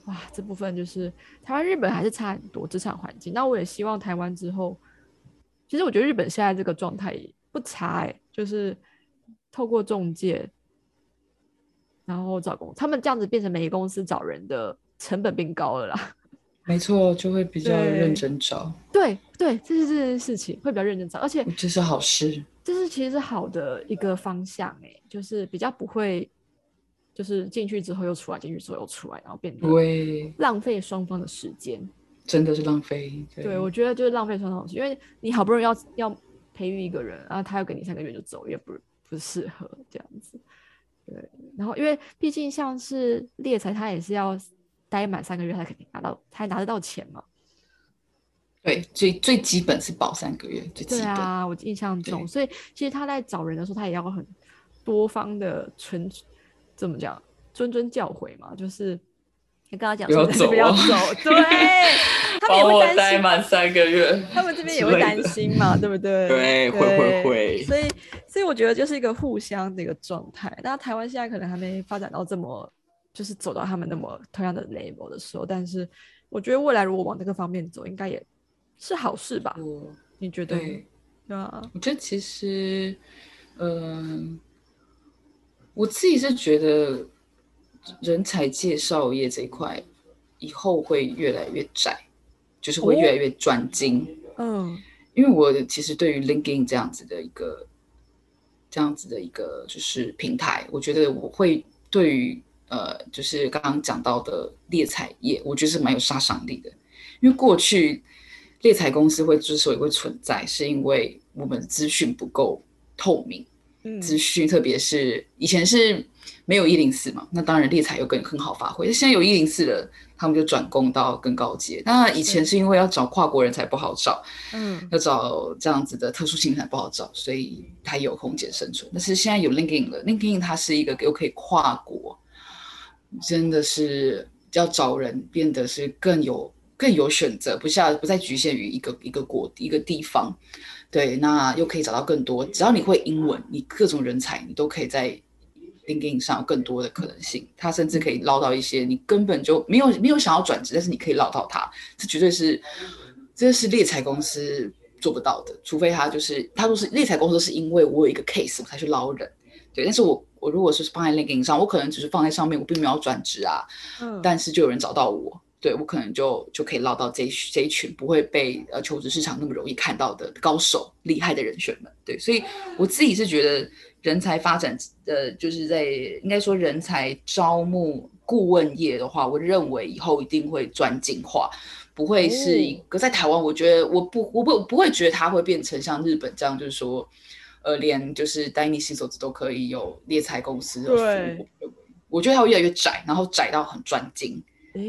哇，这部分就是台湾、日本还是差很多职场环境。那我也希望台湾之后，其实我觉得日本现在这个状态不差哎、就是透过中介，然后找工，他们这样子变成每个公司找人的成本变高了啦。[LAUGHS] 没错，就会比较认真找，对对，这是这件事情会比较认真找，而且这是好事。这是其实是好的一个方向哎、就是比较不会，就是进去之后又出来，进去之后又出来，然后变得会浪费双方的时间。真的是浪费。对，我觉得就是浪费双方的时间，因为你好不容易要要培育一个人，然后他要给你三个月就走，也不不适合这样子。对，然后因为毕竟像是猎才，他也是要待满三个月才肯定拿到，才拿得到钱嘛。对最最基本是保三个月，最基本。对啊，我印象中，所以其实他在找人的时候，他也要很多方的纯怎么讲谆谆教诲嘛，就是你跟他讲说不要走，[LAUGHS] 对，他们也会担心满三个月。[LAUGHS] 他们这边也会担心嘛，对不对？对会会会所以，所以我觉得就是一个互相的一个状态。那台湾现在可能还没发展到这么，就是走到他们那么同样的 level 的时候，但是我觉得未来如果往这个方面走，应该也是好事吧？我你觉得？对，对啊，我觉得其实，嗯、我自己是觉得人才介绍业这一块以后会越来越窄，就是会越来越专精。嗯因为我其实对于 LinkedIn 这样子的一个这样子的一个就是平台，我觉得我会对于呃，就是刚刚讲到的猎采业，我觉得是蛮有杀伤力的。因为过去猎采公司会之所以会存在，是因为我们资讯不够透明，嗯，资讯特别是以前是没有一零四嘛，那当然猎才又更很好发挥。现在有一零四了，他们就转攻到更高阶。那以前是因为要找跨国人才不好找，嗯要找这样子的特殊性才不好找，所以它有空间生存。但是现在有 LinkedIn 了，LinkedIn 它是一个又可以跨国，真的是要找人变得是更有更有选择，不像不再局限于一个一个国一个地方。对，那又可以找到更多，只要你会英文，你各种人才你都可以在 LinkedIn 上有更多的可能性。他甚至可以捞到一些你根本就没有没有想要转职，但是你可以捞到他，这绝对是这是猎才公司做不到的，除非他就是他都是猎才公司，是因为我有一个 case 我才去捞人。对，但是我我如果是放在 LinkedIn 上，我可能只是放在上面，我并没有转职啊，嗯，但是就有人找到我，对我可能就就可以捞到这一这一群不会被呃求职市场那么容易看到的高手、厉害的人选们。对，所以我自己是觉得人才发展呃，就是在应该说人才招募顾问业的话，我认为以后一定会专精化。不会是一个在台湾，我觉得我不我不不会觉得它会变成像日本这样，就是说，呃，连就是单一新手指都可以有猎才公司的服对务。我觉得它会越来越窄，然后窄到很专精。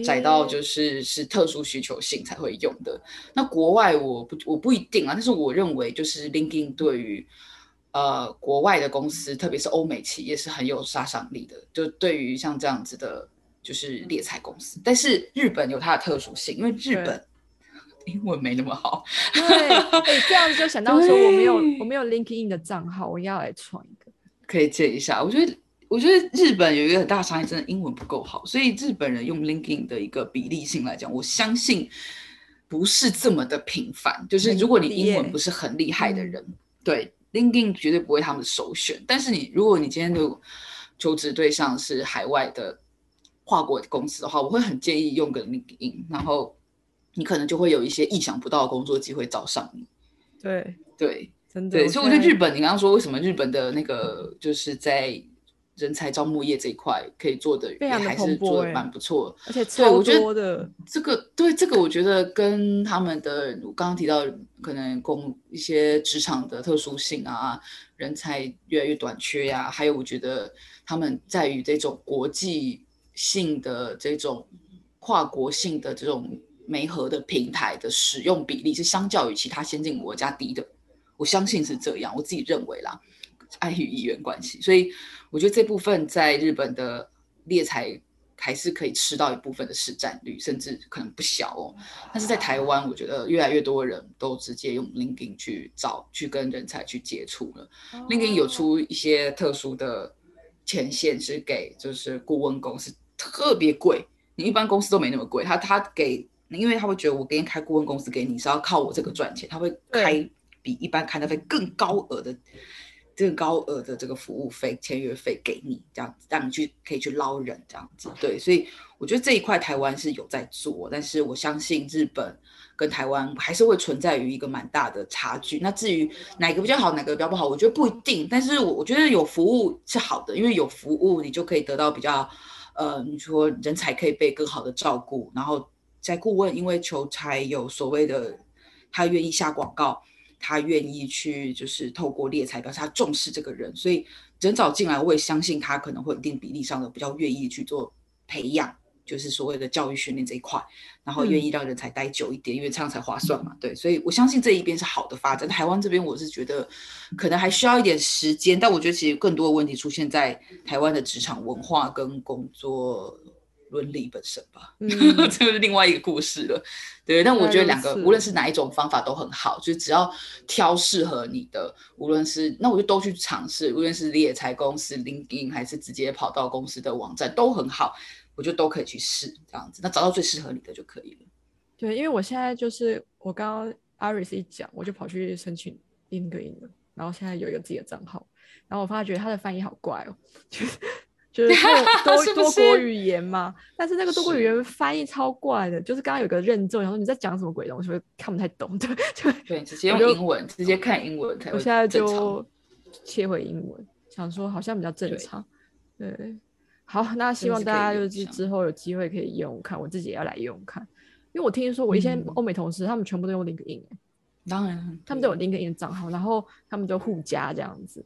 窄到就是是特殊需求性才会用的。那国外我不我不一定啊，但是我认为就是 LinkedIn 对于呃国外的公司，特别是欧美企业是很有杀伤力的。就对于像这样子的，就是猎才公司，但是日本有它的特殊性，因为日本 [LAUGHS] 英文没那么好。对，哎，这样子就想到说我没有我没有 LinkedIn 的账号，我要来创一个。可以借一下。我觉得，我觉得日本有一个很大的差异，真的英文不够好，所以日本人用 LinkedIn 的一个比例性来讲，我相信不是这么的频繁。就是如果你英文不是很厉害的人，对 LinkedIn 绝对不会他们的首选。但是你如果你今天的求职对象是海外的跨国公司的话，我会很建议用个 LinkedIn，然后你可能就会有一些意想不到的工作机会找上你。对，对，真的。对，所以我觉得日本，你刚刚说为什么日本的那个就是在人才招募业这一块可以做的非常地还是做的蛮不错。而且超对我觉得这个对这个，我觉得跟他们的我刚刚提到可能工一些职场的特殊性啊，人才越来越短缺呀、还有我觉得他们在于这种国际性的这种跨国性的这种媒合的平台的使用比例是相较于其他先进国家低的，我相信是这样，我自己认为啦，碍于语言关系，所以我觉得这部分在日本的猎才还是可以吃到一部分的市占率，甚至可能不小哦。但是在台湾，我觉得越来越多人都直接用 LinkedIn 去找、去跟人才去接触了。LinkedIn 有出一些特殊的权限，是给就是顾问公司特别贵，你一般公司都没那么贵。他他给，因为他会觉得我给你开顾问公司给你是要靠我这个赚钱，他会开比一般开的费更高额的。这个高额的这个服务费、签约费给你，这样子让你去可以去捞人，这样子对，所以我觉得这一块台湾是有在做，但是我相信日本跟台湾还是会存在于一个蛮大的差距。那至于哪个比较好，哪个比较不好，我觉得不一定。但是我我觉得有服务是好的，因为有服务你就可以得到比较呃，你说人才可以被更好的照顾，然后在顾问因为求财有所谓的他愿意下广告。他愿意去，就是透过猎才表示他重视这个人，所以人找进来，我也相信他可能会一定比例上的比较愿意去做培养，就是所谓的教育训练这一块，然后愿意让人才待久一点，因为这样才划算嘛。对，所以我相信这一边是好的发展。台湾这边我是觉得可能还需要一点时间，但我觉得其实更多的问题出现在台湾的职场文化跟工作。伦理本身吧，[LAUGHS] 这是另外一个故事了。对，但我觉得两个无论是哪一种方法都很好，就只要挑适合你的，无论是那我就都去尝试，无论是猎才公司、LinkedIn 还是直接跑到公司的网站都很好，我觉得都可以去试这样子。那找到最适合你的就可以了。对，因为我现在就是我刚刚 Iris 一讲，我就跑去申请 LinkedIn 了，然后现在有一个自己的账号，然后我发觉他的翻译好怪哦，就。就是多 [LAUGHS] 多国语言嘛，但是那个多国语言翻译超怪的，就是刚刚有个认证，然后你在讲什么鬼东西，会看不太懂，对，就对，直接用英文，直接看英文才。我现在就切回英文，想说好像比较正常。对，好，那希望大家就是之后有机会可以用看，我自己也要来用看，因为我听说我一些欧美同事他们全部都用 LinkedIn，当然，他们都有 LinkedIn 账号，然后他们就互加这样子。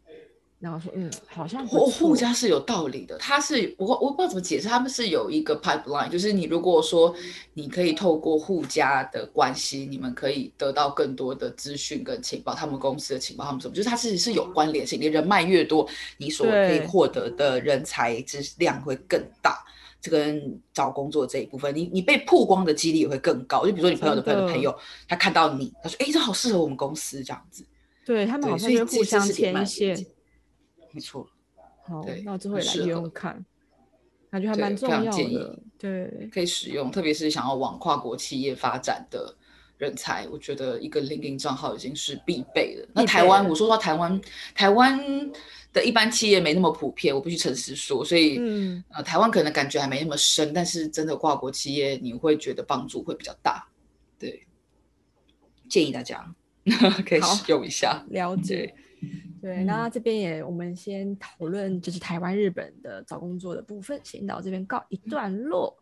然后说，嗯，好像互互加是有道理的。他是我我不知道怎么解释，他们是有一个 pipeline，就是你如果说你可以透过互加的关系，你们可以得到更多的资讯跟情报，他们公司的情报，他们什么，就是它其实是有关联性。你人脉越多，你所可以获得的人才之量会更大。这跟找工作这一部分，你你被曝光的几率也会更高。就比如说你朋友的朋友的朋友，他看到你，他说，哎，这好适合我们公司这样子。对他们好像就互相牵线。没错，好，那我之后也来用看，感觉还蛮重要的。对，可以使用，特别是想要往跨国企业发展的人才，我觉得一个 LinkedIn 账号已经是必备的。那台湾，我说到台湾，台湾的一般企业没那么普遍，我不去诚实说，所以呃，台湾可能感觉还没那么深，但是真的跨国企业，你会觉得帮助会比较大。对，建议大家 [LAUGHS] 可以使用一下，了解。对，那这边也我们先讨论，就是台湾、日本的找工作的部分，先到这边告一段落。